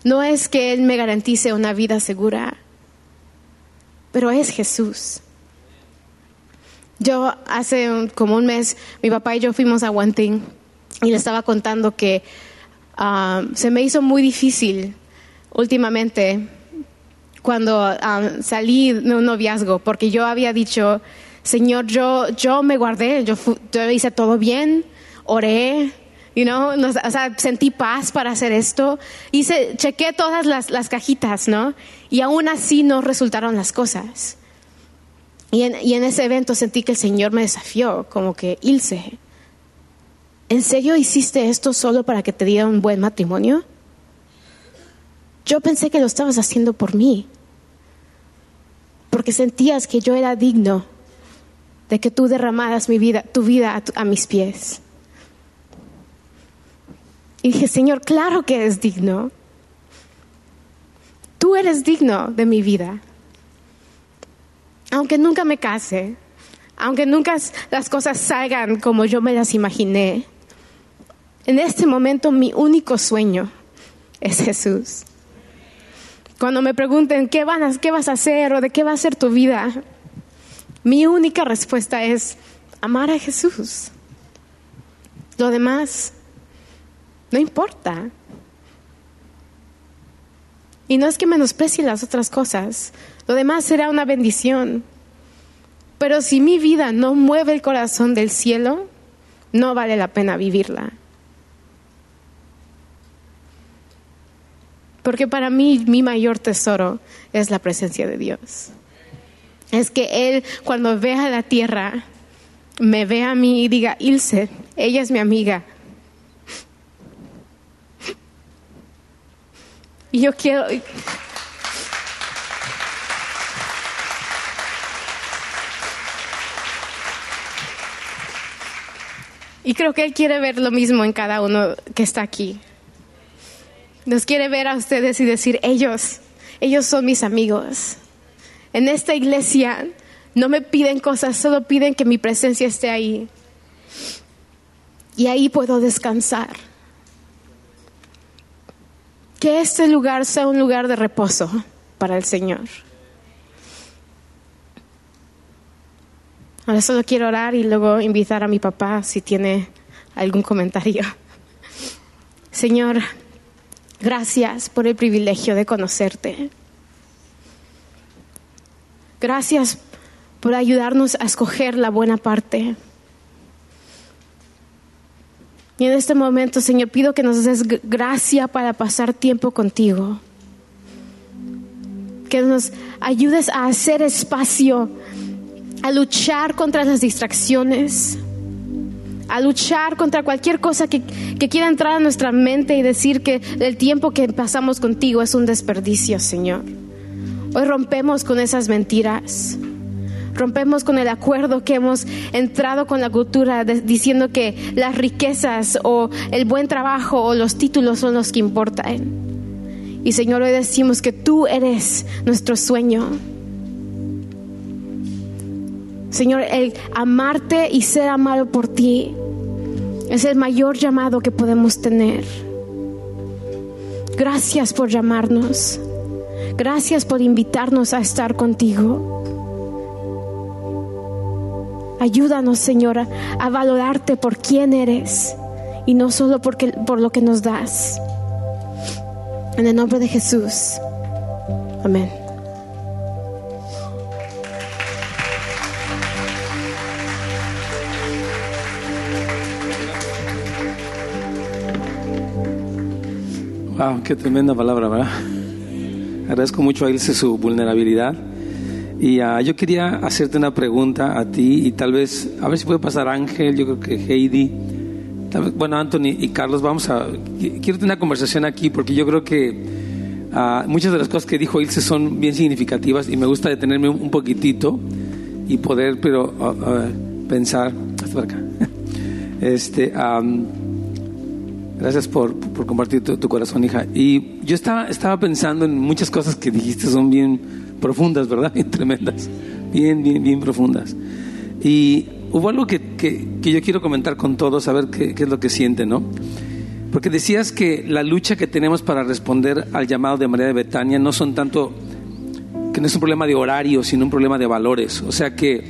[SPEAKER 2] No es que Él me garantice una vida segura, pero es Jesús. Yo hace un- como un mes, mi papá y yo fuimos a Wanting y le estaba contando que ah, se me hizo muy difícil últimamente cuando ah, salí de un noviazgo, porque yo había dicho, Señor, yo, yo me guardé, yo, yo hice todo bien, oré, you know, no- o sea, sentí paz para hacer esto, hice, chequé todas las, las cajitas, ¿no? Y aún así no resultaron las cosas. Y en, ese evento sentí que el Señor me desafió, como que, Ilse, ¿en serio hiciste esto solo para que te diera un buen matrimonio? Yo pensé que lo estabas haciendo por mí, porque sentías que yo era digno de que tú derramaras mi vida, tu vida a, a mis pies. Y dije, Señor, claro que eres digno. Tú eres digno de mi vida. Aunque nunca me case, aunque nunca las cosas salgan como yo me las imaginé, en este momento mi único sueño es Jesús. Cuando me pregunten qué, van qué vas a hacer o de qué va a ser tu vida, mi única respuesta es amar a Jesús. Lo demás no importa. Y no es que menosprecie las otras cosas, lo demás será una bendición. Pero si mi vida no mueve el corazón del cielo, no vale la pena vivirla. Porque para mí mi mayor tesoro es la presencia de Dios. Es que Él cuando vea la tierra, me vea a mí y diga, Ilse, ella es mi amiga. Y yo quiero... Y creo que Él quiere ver lo mismo en cada uno que está aquí. Nos quiere ver a ustedes y decir, ellos, ellos son mis amigos. En esta iglesia no me piden cosas, solo piden que mi presencia esté ahí. Y ahí puedo descansar. Que este lugar sea un lugar de reposo para el Señor. Ahora solo quiero orar y luego invitar a mi papá si tiene algún comentario. Señor, gracias por el privilegio de conocerte. Gracias por ayudarnos a escoger la buena parte. Y en este momento, Señor, pido que nos des gracia para pasar tiempo contigo. Que nos ayudes a hacer espacio, a luchar contra las distracciones, a luchar contra cualquier cosa que, que quiera entrar a nuestra mente y decir que el tiempo que pasamos contigo es un desperdicio, Señor. Hoy rompemos con esas mentiras. Rompemos con el acuerdo que hemos entrado con la cultura diciendo que las riquezas o el buen trabajo o los títulos son los que importan. Y Señor, hoy decimos que tú eres nuestro sueño. Señor, el amarte y ser amado por ti es el mayor llamado que podemos tener. Gracias por llamarnos. Gracias por invitarnos a estar contigo. Ayúdanos, Señora, a valorarte por quién eres y no solo porque, por lo que nos das. En el nombre de Jesús. Amén.
[SPEAKER 4] Wow, qué tremenda palabra, ¿verdad? Agradezco mucho a Ilse su vulnerabilidad. Y uh, yo quería hacerte una pregunta a ti y tal vez, a ver si puede pasar Ángel, yo creo que Heidi, tal vez, bueno, Anthony y Carlos, vamos a, quiero tener una conversación aquí porque yo creo que uh, muchas de las cosas que dijo Ilse son bien significativas y me gusta detenerme un, poquitito y poder, pero, uh, pensar, hasta acá. [laughs] Este, um, Gracias por, por compartir tu, corazón, hija. Y yo estaba, estaba pensando en muchas cosas que dijiste, son bien profundas, ¿verdad? [laughs] Bien tremendas. Bien, bien, bien profundas. Y hubo algo que, que, yo quiero comentar con todos, a ver qué, es lo que sienten, ¿no? Porque decías que la lucha que tenemos para responder al llamado de María de Betania no son tanto, que no es un problema de horario, sino un problema de valores. O sea que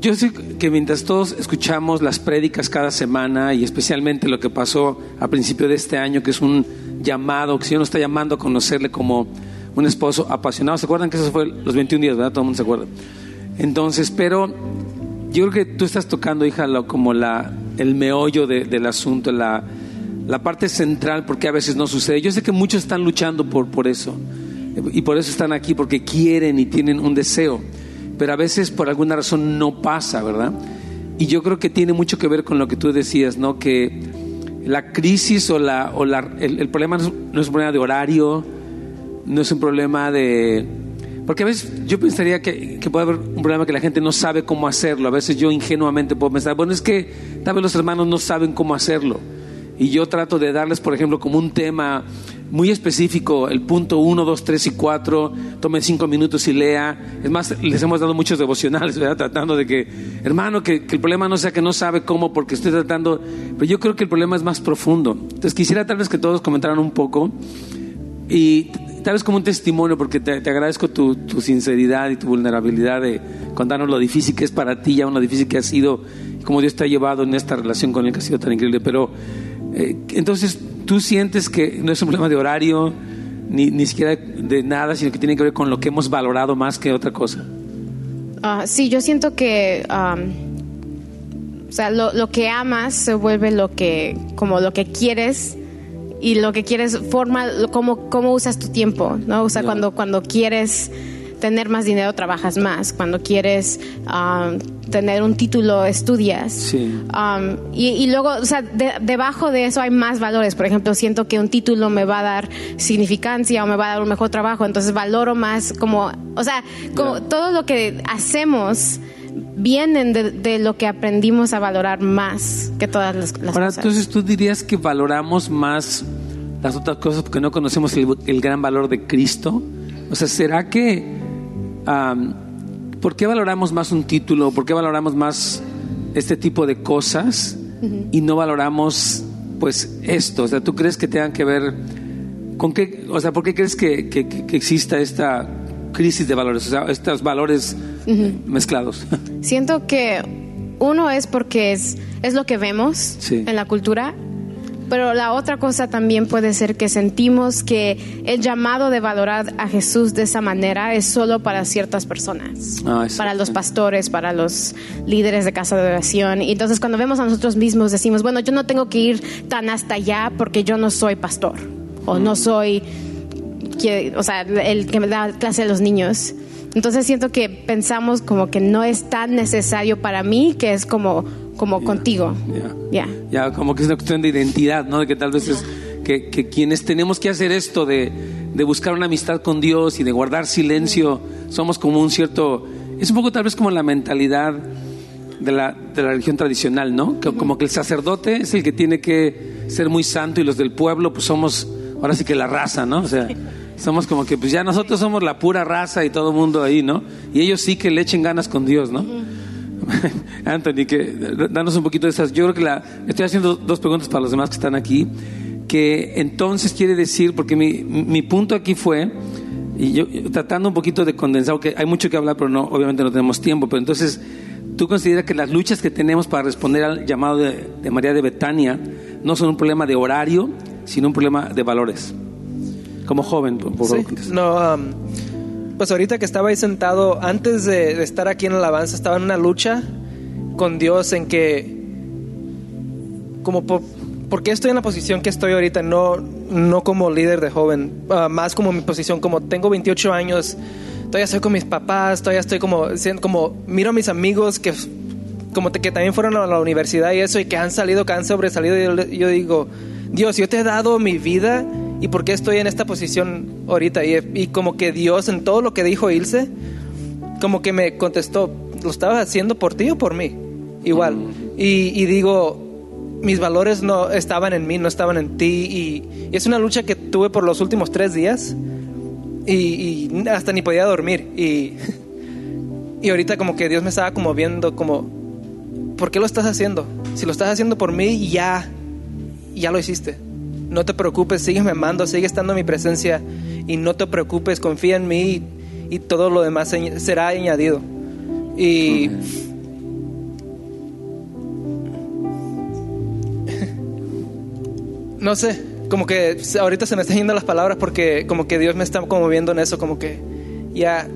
[SPEAKER 4] yo sé que mientras todos escuchamos las prédicas cada semana y especialmente lo que pasó a principio de este año, que es un llamado, que el Señor nos está llamando a conocerle como un esposo apasionado. ¿Se acuerdan que eso fue los 21 días, verdad? Todo el mundo se acuerda. Entonces, pero yo creo que tú estás tocando, hija, como la, el meollo de, del asunto, la, la parte central, porque a veces no sucede. Yo sé que muchos están luchando por, por eso y por eso están aquí, porque quieren y tienen un deseo pero a veces por alguna razón no pasa, ¿verdad? Y yo creo que tiene mucho que ver con lo que tú decías, ¿no? Que la crisis o, la, o la, el, el, problema no es, un problema de horario, no es un problema de... Porque a veces yo pensaría que, que, puede haber un problema que la gente no sabe cómo hacerlo. A veces yo ingenuamente puedo pensar, bueno, es que tal vez los hermanos no saben cómo hacerlo. Y yo trato de darles, por ejemplo, como un tema muy específico, el punto 1, 2, 3 y 4, tomen cinco minutos y lea. Es más, les hemos dado muchos devocionales, ¿verdad? Tratando de que, hermano, que, que, el problema no sea que no sabe cómo, porque estoy tratando, pero yo creo que el problema es más profundo. Entonces quisiera tal vez que todos comentaran un poco y tal vez como un testimonio, porque te, te agradezco tu, tu, sinceridad y tu vulnerabilidad de contarnos lo difícil que es para ti, ya lo difícil que ha sido, cómo Dios te ha llevado en esta relación con Él que ha sido tan increíble, pero eh, entonces tú sientes que no es un problema de horario, ni, ni siquiera de nada, sino que tiene que ver con lo que hemos valorado más que otra cosa.
[SPEAKER 2] Uh, sí, yo siento que, um, o sea, lo, lo, que amas se vuelve lo que, como lo que quieres y lo que quieres forma cómo, cómo usas tu tiempo, ¿no? O sea, cuando, cuando quieres tener más dinero trabajas más, cuando quieres um, tener un título estudias.
[SPEAKER 4] Sí.
[SPEAKER 2] Um, y, y, luego, o sea, de, debajo de eso hay más valores. Por ejemplo, siento que un título me va a dar significancia o me va a dar un mejor trabajo, entonces valoro más como, o sea, como yeah. todo lo que hacemos vienen de, de, lo que aprendimos a valorar más que todas las, las
[SPEAKER 4] Ahora,
[SPEAKER 2] cosas.
[SPEAKER 4] Entonces tú dirías que valoramos más las otras cosas porque no conocemos el, el gran valor de Cristo. O sea, ¿será que um, ¿por qué valoramos más un título? ¿Por qué valoramos más este tipo de cosas uh -huh. y no valoramos pues esto? O sea, ¿tú crees que tengan que ver con qué? O sea, ¿por qué crees que, que, que exista esta crisis de valores? O sea, estos valores uh -huh. mezclados.
[SPEAKER 2] Siento que uno es porque es, es lo que vemos
[SPEAKER 4] sí.
[SPEAKER 2] en la cultura pero la otra cosa también puede ser que sentimos que el llamado de valorar a Jesús de esa manera es solo para ciertas personas,
[SPEAKER 4] ah,
[SPEAKER 2] para los pastores, para los líderes de casa de oración. Y entonces cuando vemos a nosotros mismos decimos, bueno, yo no tengo que ir tan hasta allá porque yo no soy pastor o mm. no soy, que, o sea, el que me da clase a los niños. Entonces siento que pensamos como que no es tan necesario para mí, que es como como
[SPEAKER 4] yeah,
[SPEAKER 2] contigo.
[SPEAKER 4] Ya, yeah. yeah, como que es una cuestión de identidad, ¿no? De que tal vez es que, que quienes tenemos que hacer esto de, de, buscar una amistad con Dios y de guardar silencio, somos como un cierto, es un poco tal vez como la mentalidad de la, de la religión tradicional, ¿no? Que, como que el sacerdote es el que tiene que ser muy santo y los del pueblo pues somos, ahora sí que la raza, ¿no? O sea, [laughs] somos como que pues ya nosotros somos la pura raza y todo el mundo ahí, ¿no? Y ellos sí que le echen ganas con Dios, ¿no? [laughs] Anthony, que danos un poquito de esas. Yo creo que la, estoy haciendo dos preguntas para los demás que están aquí. Que entonces quiere decir, porque mi, mi punto aquí fue, y yo tratando un poquito de condensar, que hay mucho que hablar, pero no, obviamente no tenemos tiempo, pero entonces tú consideras que las luchas que tenemos para responder al llamado de, de María de Betania no son un problema de horario, sino un problema de valores. Como joven, por, por
[SPEAKER 5] sí. No, um, pues ahorita que estaba ahí sentado, antes de, de, estar aquí en alabanza, estaba en una lucha con Dios en que, como por, ¿por qué estoy en la posición que estoy ahorita? No, no como líder de joven, ah, más como mi posición, como tengo 28 años, todavía estoy con mis papás, todavía estoy como, como miro a mis amigos que, como que también fueron a la universidad y eso, y que han salido, que han sobresalido, y yo, yo digo, Dios, yo te he dado mi vida, ¿y por qué estoy en esta posición ahorita? Y, y como que Dios, en todo lo que dijo Ilse, como que me contestó, ¿lo estabas haciendo por ti o por mí? Igual. Y, y digo, mis valores no estaban en mí, no estaban en ti. Y, es una lucha que tuve por los últimos tres días. Y, hasta ni podía dormir. Y, [laughs] y ahorita como que Dios me estaba como viendo como, ¿por qué lo estás haciendo? Si lo estás haciendo por mí, ya, ya lo hiciste. No te preocupes, sigue amando, sigue estando en mi presencia. Y no te preocupes, confía en mí y, todo lo demás será añadido. Y... [laughs] no sé, como que ahorita se me están yendo las palabras porque como que Dios me está como viendo en eso, como que ya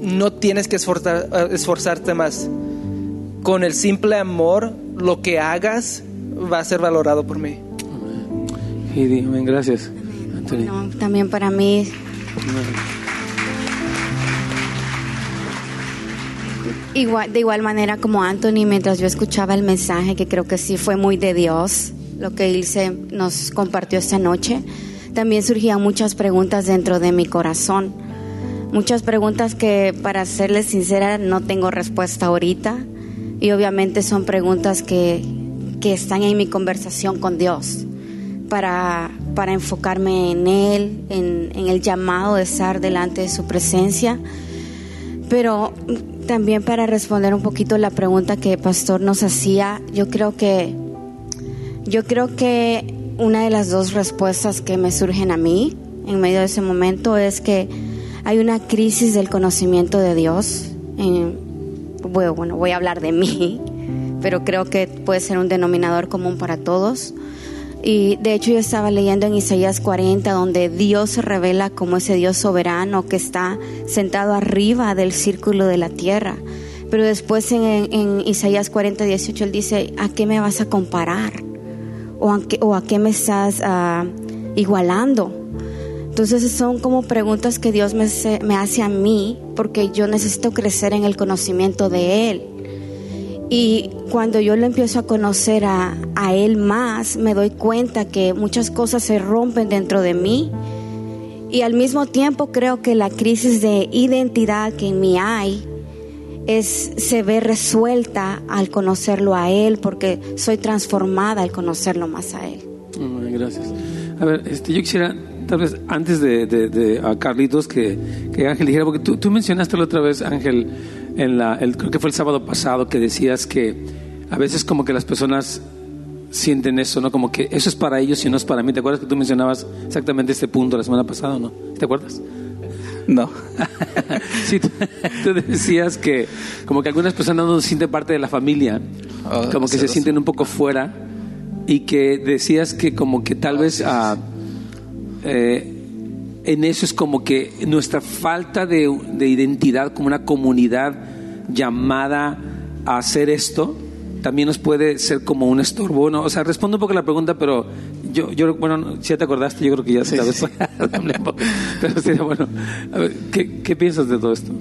[SPEAKER 5] no tienes que esforzar, esforzarte más. Con el simple amor, lo que hagas va a ser valorado por mí.
[SPEAKER 4] Y amén, gracias.
[SPEAKER 6] también para mí. Igual, de igual manera como Anthony, mientras yo escuchaba el mensaje, que creo que sí fue muy de Dios, lo que Ilse nos compartió esta noche, también surgían muchas preguntas dentro de mi corazón. Muchas preguntas que, para serles sincera, no tengo respuesta ahorita. Y obviamente son preguntas que, que están en mi conversación con Dios. Para, para enfocarme en Él, en, el llamado de estar delante de su presencia. Pero también para responder un poquito la pregunta que el pastor nos hacía, yo creo que yo creo que una de las dos respuestas que me surgen a mí en medio de ese momento es que hay una crisis del conocimiento de Dios. bueno, voy a hablar de mí, [laughs] pero creo que puede ser un denominador común para todos. Y de hecho yo estaba leyendo en Isaías 40 donde Dios se revela como ese Dios soberano que está sentado arriba del círculo de la tierra. Pero después en, Isaías 40, 18 él dice, ¿a qué me vas a comparar? o a qué, me estás ah, igualando. Entonces son como preguntas que Dios me, me hace a mí porque yo necesito crecer en el conocimiento de Él. Y cuando yo lo empiezo a conocer a, a, Él más, me doy cuenta que muchas cosas se rompen dentro de mí. Y al mismo tiempo creo que la crisis de identidad que en mí hay es, se ve resuelta al conocerlo a Él, porque soy transformada al conocerlo más a Él.
[SPEAKER 4] gracias. A ver, este, yo quisiera, tal vez antes de, a Carlitos, que, que, Ángel dijera, porque tú, tú mencionaste la otra vez, Ángel, en la, el, creo que fue el sábado pasado, que decías que a veces como que las personas sienten eso, ¿no? Como que eso es para ellos y no es para mí. ¿Te acuerdas que tú mencionabas exactamente este punto la semana pasada, no? ¿Te acuerdas?
[SPEAKER 5] No. [laughs]
[SPEAKER 4] sí, tú, decías que como que algunas personas no se sienten parte de la familia, oh, como que se sienten un poco fuera y que decías que como que tal vez ah, eh, en eso es como que nuestra falta de, de identidad como una comunidad llamada a hacer esto también nos puede ser como un estorbo. ¿no? O sea, respondo un poco a la pregunta, pero yo, yo bueno, si ya te acordaste, yo creo que ya se sí, [laughs] Pero sería bueno. A ver, ¿qué, ¿qué, piensas de todo esto?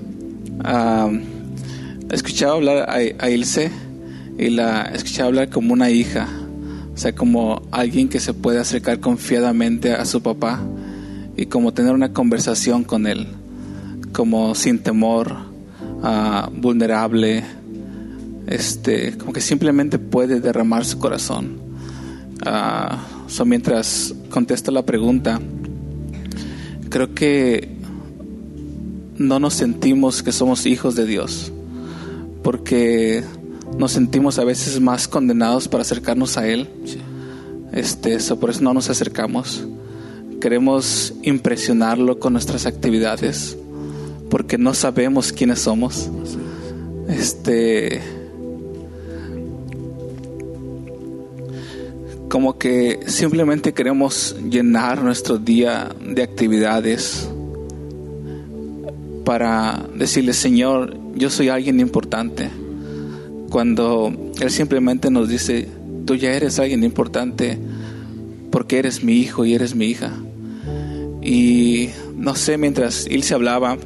[SPEAKER 7] he escuchado hablar a, Ilse y la he escuchado hablar como una hija. O sea, como alguien que se puede acercar confiadamente a su papá y como tener una conversación con él, como sin temor, uh, vulnerable este, como que simplemente puede derramar su corazón. Uh, mientras contesto la pregunta, creo que no nos sentimos que somos hijos de Dios, porque nos sentimos a veces más condenados para acercarnos a Él. Este, por eso no nos acercamos. Queremos impresionarlo con nuestras actividades, porque no sabemos quiénes somos. Este como que simplemente queremos llenar nuestro día de actividades para decirle, Señor, yo soy alguien importante. Cuando Él simplemente nos dice, tú ya eres alguien importante porque eres mi hijo y eres mi hija. Y no sé, mientras se hablaba,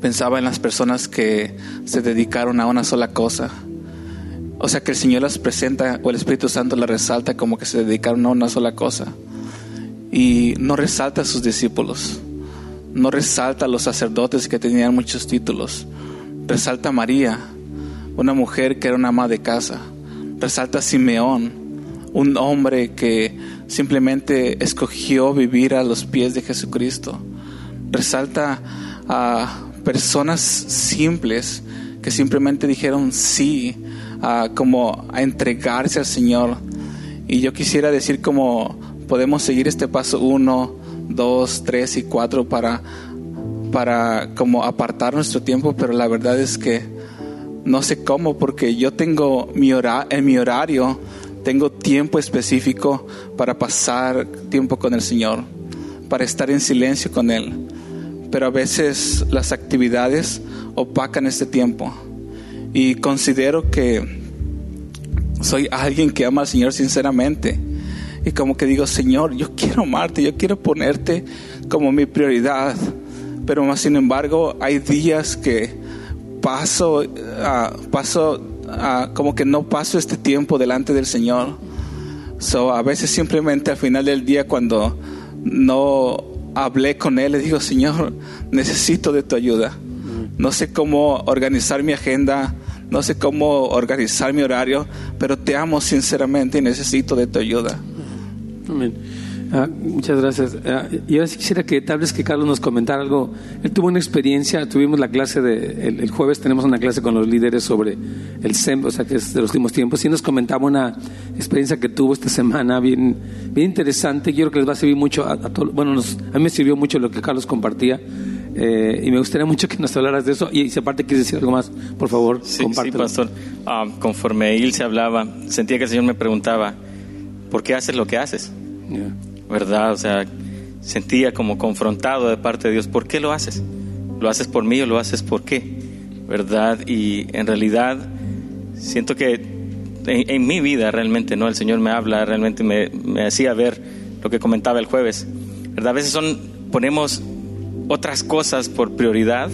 [SPEAKER 7] pensaba en las personas que se dedicaron a una sola cosa. O sea que el Señor las presenta o el Espíritu Santo las resalta como que se dedicaron a una sola cosa. Y no resalta a sus discípulos, no resalta a los sacerdotes que tenían muchos títulos, resalta a María, una mujer que era una ama de casa, resalta a Simeón, un hombre que simplemente escogió vivir a los pies de Jesucristo, resalta a personas simples que simplemente dijeron sí, a, como a entregarse al Señor. Y yo quisiera decir como podemos seguir este paso uno, dos, tres y cuatro para, para como apartar nuestro tiempo, pero la verdad es que no sé cómo, porque yo tengo mi hora, en mi horario, tengo tiempo específico para pasar tiempo con el Señor, para estar en silencio con Él pero a veces las actividades opacan este tiempo. Y considero que soy alguien que ama al Señor sinceramente. Y como que digo, Señor, yo quiero amarte, yo quiero ponerte como mi prioridad. Pero más sin embargo, hay días que paso, uh, paso, uh, como que no paso este tiempo delante del Señor. So, a veces simplemente al final del día cuando no hablé con él, le digo, Señor, necesito de tu ayuda. No sé cómo organizar mi agenda, no sé cómo organizar mi horario, pero te amo sinceramente y necesito de tu ayuda.
[SPEAKER 4] Amén. Ah, muchas gracias. Ah, y ahora sí quisiera que tal vez que Carlos nos comentara algo. Él tuvo una experiencia, tuvimos la clase de, el, jueves tenemos una clase con los líderes sobre el SEM, o sea, que es de los últimos tiempos, y nos comentaba una experiencia que tuvo esta semana bien, bien interesante. Yo creo que les va a servir mucho a, todos. Bueno, a mí me sirvió mucho lo que Carlos compartía. Eh, y me gustaría mucho que nos hablaras de eso. Y si aparte quieres decir algo más, por favor,
[SPEAKER 3] sí, Sí, pastor. Ah, conforme él se hablaba, sentía que el Señor me preguntaba, ¿por qué haces lo que haces? ¿Verdad? O sea, sentía como confrontado de parte de Dios, ¿por qué lo haces? ¿Lo haces por mí o lo haces por qué? ¿Verdad? Y en realidad siento que en, mi vida realmente, ¿no? El Señor me habla, realmente me, me hacía ver lo que comentaba el jueves, ¿verdad? A veces son, ponemos otras cosas por prioridad,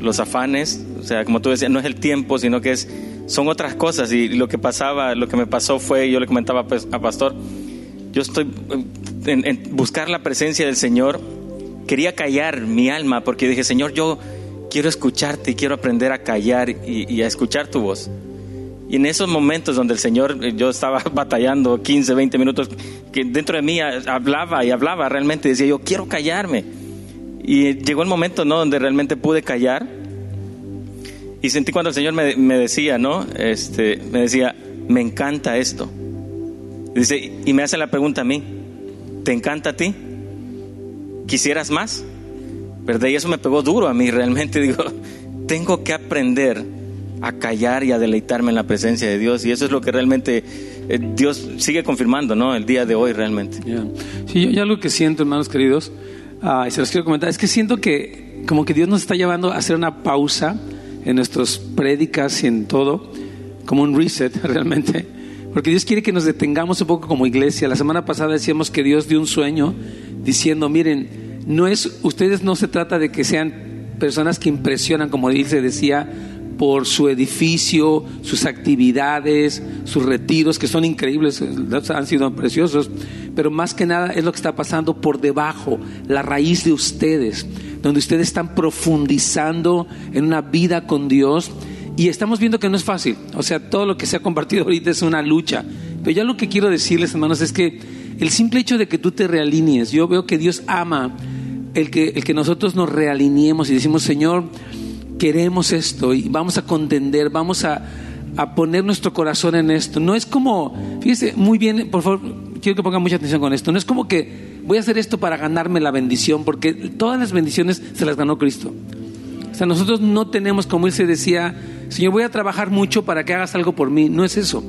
[SPEAKER 3] los afanes, o sea, como tú decías, no es el tiempo, sino que es, son otras cosas. Y lo que pasaba, lo que me pasó fue, yo le comentaba pues, a Pastor, yo estoy en, buscar la presencia del Señor. Quería callar mi alma porque dije, Señor, yo quiero escucharte y quiero aprender a callar y, a escuchar tu voz. Y en esos momentos donde el Señor, yo estaba [laughs] batallando 15, 20 minutos, que dentro de mí hablaba y hablaba realmente, decía yo, quiero callarme. Y llegó el momento, ¿no? Donde realmente pude callar. Y sentí cuando el Señor me, me decía, ¿no? Este, me decía, me encanta esto. Dice, y me hace la pregunta a mí, ¿te encanta a ti? ¿Quisieras más? ¿Verdad? Y eso me pegó duro a mí realmente. [laughs] Digo, tengo que aprender a callar y a deleitarme en la presencia de Dios. Y eso es lo que realmente eh, Dios sigue confirmando, ¿no? El día de hoy realmente.
[SPEAKER 4] Sí, yo, algo que siento, hermanos queridos, ah, y se los quiero comentar, es que siento que como que Dios nos está llevando a hacer una pausa en nuestras prédicas y en todo, como un reset [laughs] realmente porque Dios quiere que nos detengamos un poco como iglesia. La semana pasada decíamos que Dios dio un sueño diciendo, miren, no es, ustedes no se trata de que sean personas que impresionan, como dice, decía, por su edificio, sus actividades, sus retiros, que son increíbles, han sido preciosos, pero más que nada es lo que está pasando por debajo, la raíz de ustedes, donde ustedes están profundizando en una vida con Dios y estamos viendo que no es fácil. O sea, todo lo que se ha compartido ahorita es una lucha. Pero ya lo que quiero decirles, hermanos, es que el simple hecho de que tú te realinies, yo veo que Dios ama el que, el que nosotros nos realiniemos y decimos, Señor, queremos esto y vamos a contender, vamos a, a poner nuestro corazón en esto. No es como, fíjese muy bien, por favor, quiero que pongan mucha atención con esto. No es como que voy a hacer esto para ganarme la bendición, porque todas las bendiciones se las ganó Cristo. O sea, nosotros no tenemos, como él se decía, Señor, voy a trabajar mucho para que hagas algo por mí. No es eso.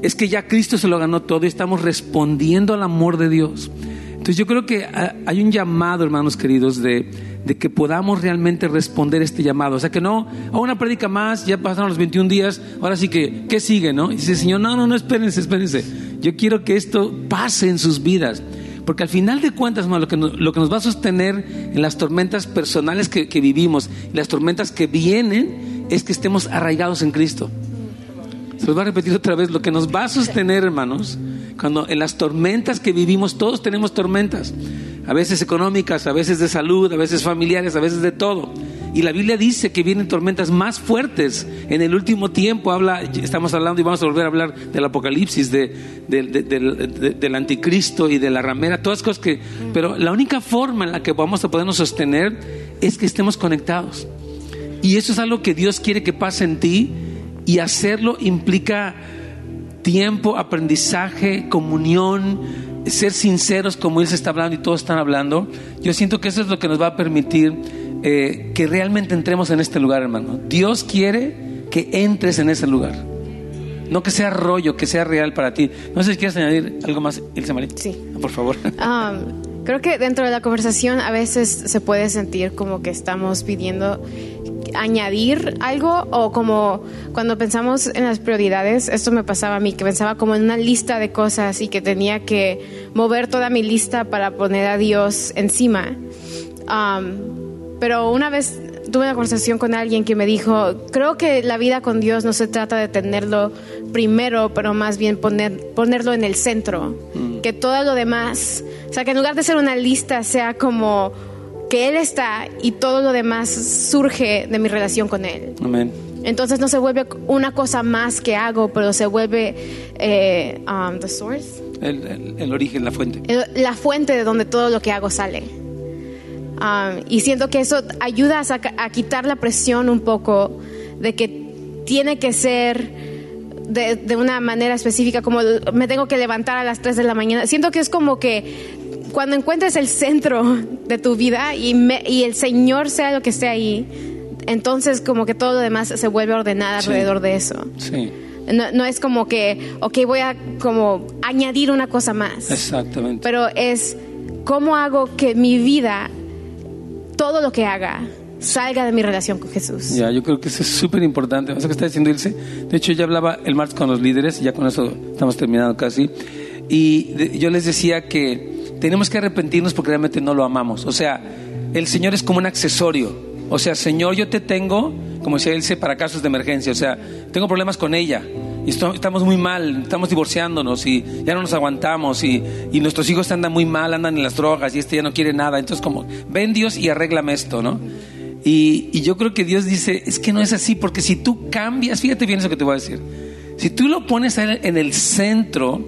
[SPEAKER 4] Es que ya Cristo se lo ganó todo y estamos respondiendo al amor de Dios. Entonces yo creo que hay un llamado, hermanos queridos, de de que podamos realmente responder este llamado. O sea, que no, a una prédica más, ya pasaron los 21 días, ahora sí que, ¿qué sigue, no? Y dice, Señor, no, no, no, espérense, espérense. Yo quiero que esto pase en sus vidas. Porque al final de cuentas, hermano, lo, que nos, va a sostener en las tormentas personales que, que vivimos, las tormentas que vienen, es que estemos arraigados en Cristo. Se los voy a repetir otra vez, lo que nos va a sostener, hermanos, cuando en las tormentas que vivimos, todos tenemos tormentas, a veces económicas, a veces de salud, a veces familiares, a veces de todo. Y la Biblia dice que vienen tormentas más fuertes en el último tiempo. Habla, estamos hablando y vamos a volver a hablar del Apocalipsis, de, de- de- del- de- del anticristo y de la ramera, todas cosas que. Pero la única forma en la que vamos a podernos sostener es que estemos conectados. Y eso es algo que Dios quiere que pase en ti. Y hacerlo implica tiempo, aprendizaje, comunión, ser sinceros como Él se está hablando y todos están hablando. Yo siento que eso es lo que nos va a permitir eh, que realmente entremos en este lugar, hermano. Dios quiere que entres en ese lugar. No que sea rollo, que sea real para ti. No sé si quieres añadir algo más, Ilse María.
[SPEAKER 2] Sí.
[SPEAKER 4] Por favor. [laughs]
[SPEAKER 2] Um, creo que dentro de la conversación a veces se puede sentir como que estamos pidiendo añadir algo o como cuando pensamos en las prioridades, esto me pasaba a mí, que pensaba como en una lista de cosas y que tenía que mover toda mi lista para poner a Dios encima. Um, pero una vez tuve una conversación con alguien que me dijo, creo que la vida con Dios no se trata de tenerlo primero, pero más bien poner, ponerlo en el centro. Que todo lo demás, o sea, que en lugar de ser una lista, sea como que Él está y todo lo demás surge de mi relación con Él.
[SPEAKER 4] Amén.
[SPEAKER 2] Entonces no se vuelve una cosa más que hago, pero se vuelve eh, um, the source,
[SPEAKER 4] El, el- el origen, la fuente.
[SPEAKER 2] el- la fuente de donde todo lo que hago sale. Um, y siento que eso ayuda a, quitar la presión un poco de que tiene que ser de, de una manera específica, como me tengo que levantar a las 3 de la mañana. Siento que es como que cuando encuentres el centro de tu vida y, me- y el Señor sea lo que esté ahí, entonces como que todo lo demás se vuelve
[SPEAKER 4] Sí.
[SPEAKER 2] alrededor de eso.
[SPEAKER 4] Sí,
[SPEAKER 2] No, no es como que, ok, voy a como añadir una cosa más
[SPEAKER 4] exactamente.
[SPEAKER 2] pero es cómo hago que mi vida, todo lo que haga, salga de mi relación con Jesús.
[SPEAKER 4] Ya, yo creo que eso es súper importante. Eso que está diciendo Ilse. De hecho, yo hablaba el martes con los líderes y ya con eso estamos terminando casi. Y de- yo les decía que tenemos que arrepentirnos porque realmente no lo amamos. O sea, el Señor es como un accesorio. O sea, Señor, yo te tengo, como decía Ilse, para casos de emergencia. O sea, tengo problemas con ella. Y estamos muy mal, estamos divorciándonos y ya no nos aguantamos y, y nuestros hijos andan muy mal, andan en las drogas y este ya no quiere nada. Entonces como, ven Dios y arréglame esto, ¿no? Y, y yo creo que Dios dice, es que no es así, porque si tú cambias, fíjate bien eso que te voy a decir, si tú lo pones en el centro,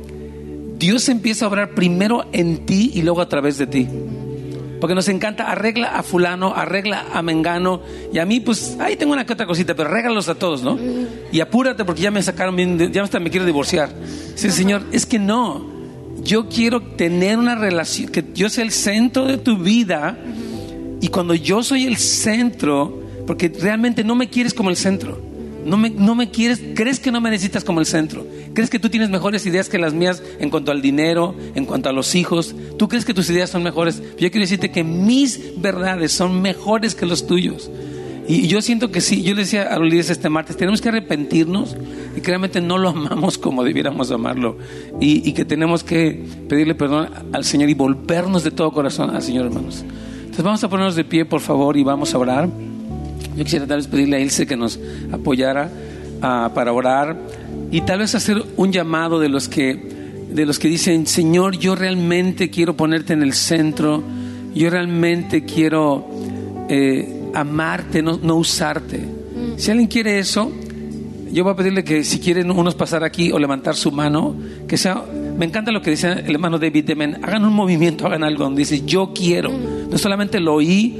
[SPEAKER 4] Dios empieza a obrar primero en ti y luego a través de ti. Porque nos encanta, arregla a fulano, arregla a mengano, y a mí pues, ahí tengo una que otra cosita, pero arréglalos a todos, ¿no? Y apúrate porque ya me sacaron bien, ya hasta me quiero divorciar. El Señor, es que no, yo quiero tener una relación, que yo sea el centro de tu vida, y cuando yo soy el centro, porque realmente no me quieres como el centro. No me, no me quieres, crees que no me necesitas como el centro. Crees que tú tienes mejores ideas que las mías en cuanto al dinero, en cuanto a los hijos. Tú crees que tus ideas son mejores. Yo quiero decirte que mis verdades son mejores que los tuyos. Y yo siento que sí, yo le decía a los líderes este martes, tenemos que arrepentirnos y que realmente no lo amamos como debiéramos amarlo. Y, y que tenemos que pedirle perdón al Señor y volvernos de todo corazón al Señor, hermanos. Entonces vamos a ponernos de pie, por favor, y vamos a orar. Yo quisiera tal vez pedirle a Ilse que nos apoyara ah, para orar y tal vez hacer un llamado de los que de los que dicen, Señor, yo realmente quiero ponerte en el centro, yo realmente quiero eh, amarte, no, no usarte. Si alguien quiere eso, yo voy a pedirle que si quieren unos pasar aquí o levantar su mano, que sea, me encanta lo que dice el hermano David Demen, hagan un movimiento, hagan algo donde dice yo quiero, no solamente lo oí,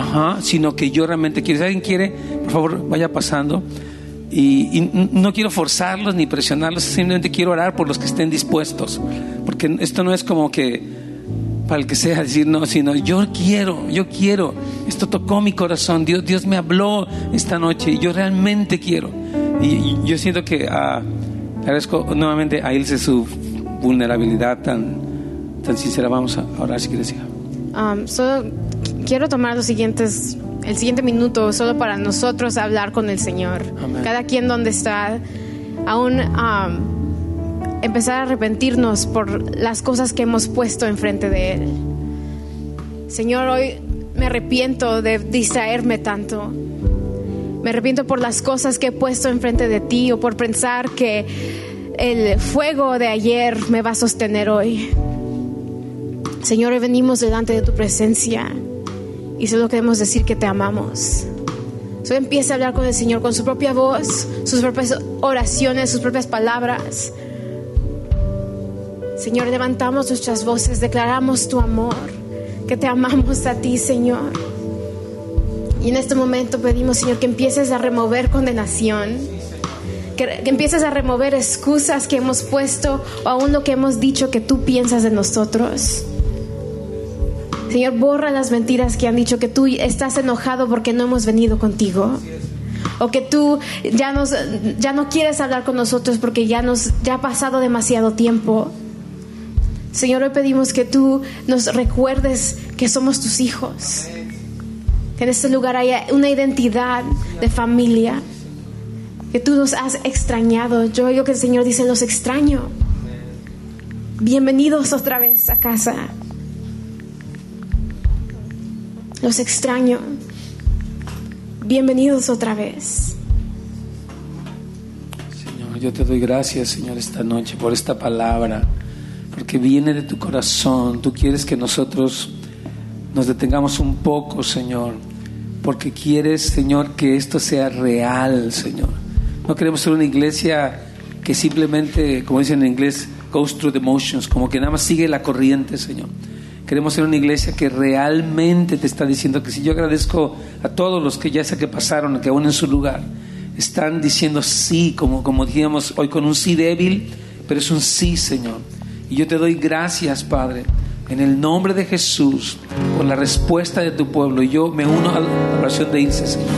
[SPEAKER 4] ajá, sino que yo realmente quiero. Si alguien quiere, por favor, vaya pasando. Y, y no quiero forzarlos ni presionarlos, simplemente quiero orar por los que estén dispuestos, porque esto no es como que para el que sea decir no, sino yo quiero, yo quiero. Esto tocó mi corazón, Dios, Dios me habló esta noche y yo realmente quiero. Y, y yo siento que ah, agradezco nuevamente a Ilse su vulnerabilidad tan, tan sincera. Vamos a orar si quieres, hija.
[SPEAKER 2] Um, solo quiero tomar los siguientes, el siguiente minuto solo para nosotros hablar con el Señor.
[SPEAKER 4] Amén.
[SPEAKER 2] Cada quien donde está, aún um, empezar a arrepentirnos por las cosas que hemos puesto enfrente de Él. Señor, hoy me arrepiento de distraerme tanto. Me arrepiento por las cosas que he puesto enfrente de ti o por pensar que el fuego de ayer me va a sostener hoy. Señor, hoy venimos delante de tu presencia y solo queremos decir que te amamos. Solo empieza a hablar con el Señor con su propia voz, sus propias oraciones, sus propias palabras. Señor, levantamos nuestras voces, declaramos tu amor, que te amamos a ti, Señor. Y en este momento pedimos, Señor, que empieces a remover condenación, que, empieces a remover excusas que hemos puesto o aún lo que hemos dicho que tú piensas de nosotros. Señor, borra las mentiras que han dicho que tú estás enojado porque no hemos venido contigo. O que tú ya, nos, ya no quieres hablar con nosotros porque ya, nos, ya ha pasado demasiado tiempo. Señor, hoy pedimos que tú nos recuerdes que somos tus hijos. Que en este lugar haya una identidad de familia. Que tú nos has extrañado. Yo oigo que el Señor dice, los extraño. Bienvenidos otra vez a casa. Los extraño. Bienvenidos otra vez.
[SPEAKER 4] Señor, yo te doy gracias, Señor, esta noche por esta palabra, porque viene de tu corazón. Tú quieres que nosotros nos detengamos un poco, Señor, porque quieres, Señor, que esto sea real, Señor. No queremos ser una iglesia que simplemente, como dicen en inglés, goes through the motions, como que nada más sigue la corriente, Señor. Queremos ser una iglesia que realmente te está diciendo que si yo agradezco a todos los que ya sé que pasaron, que aún en su lugar, están diciendo sí, como, como dijimos hoy con un sí débil, pero es un sí, Señor. Y yo te doy gracias, Padre, en el nombre de Jesús, por la respuesta de tu pueblo. Y yo me uno a la oración de irse, Señor.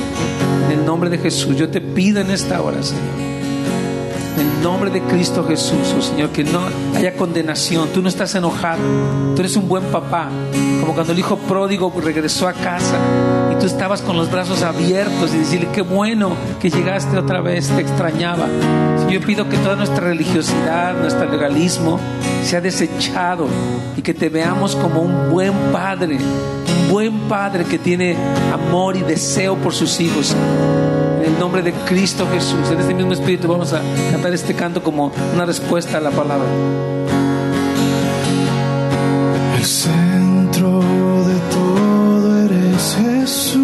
[SPEAKER 4] En el nombre de Jesús, yo te pido en esta hora, Señor. Nombre de Cristo Jesús, oh Señor, que no haya condenación. Tú no estás enojado. Tú eres un buen papá. Como cuando el hijo pródigo regresó a casa y tú estabas con los brazos abiertos y decirle, qué bueno que llegaste otra vez, te extrañaba. Yo pido que toda nuestra religiosidad, nuestro legalismo sea desechado y que te veamos como un buen padre, un buen padre que tiene amor y deseo por sus hijos. En el nombre de Cristo Jesús, en este mismo espíritu vamos a cantar este canto como una respuesta a la palabra.
[SPEAKER 8] El centro de todo eres Jesús.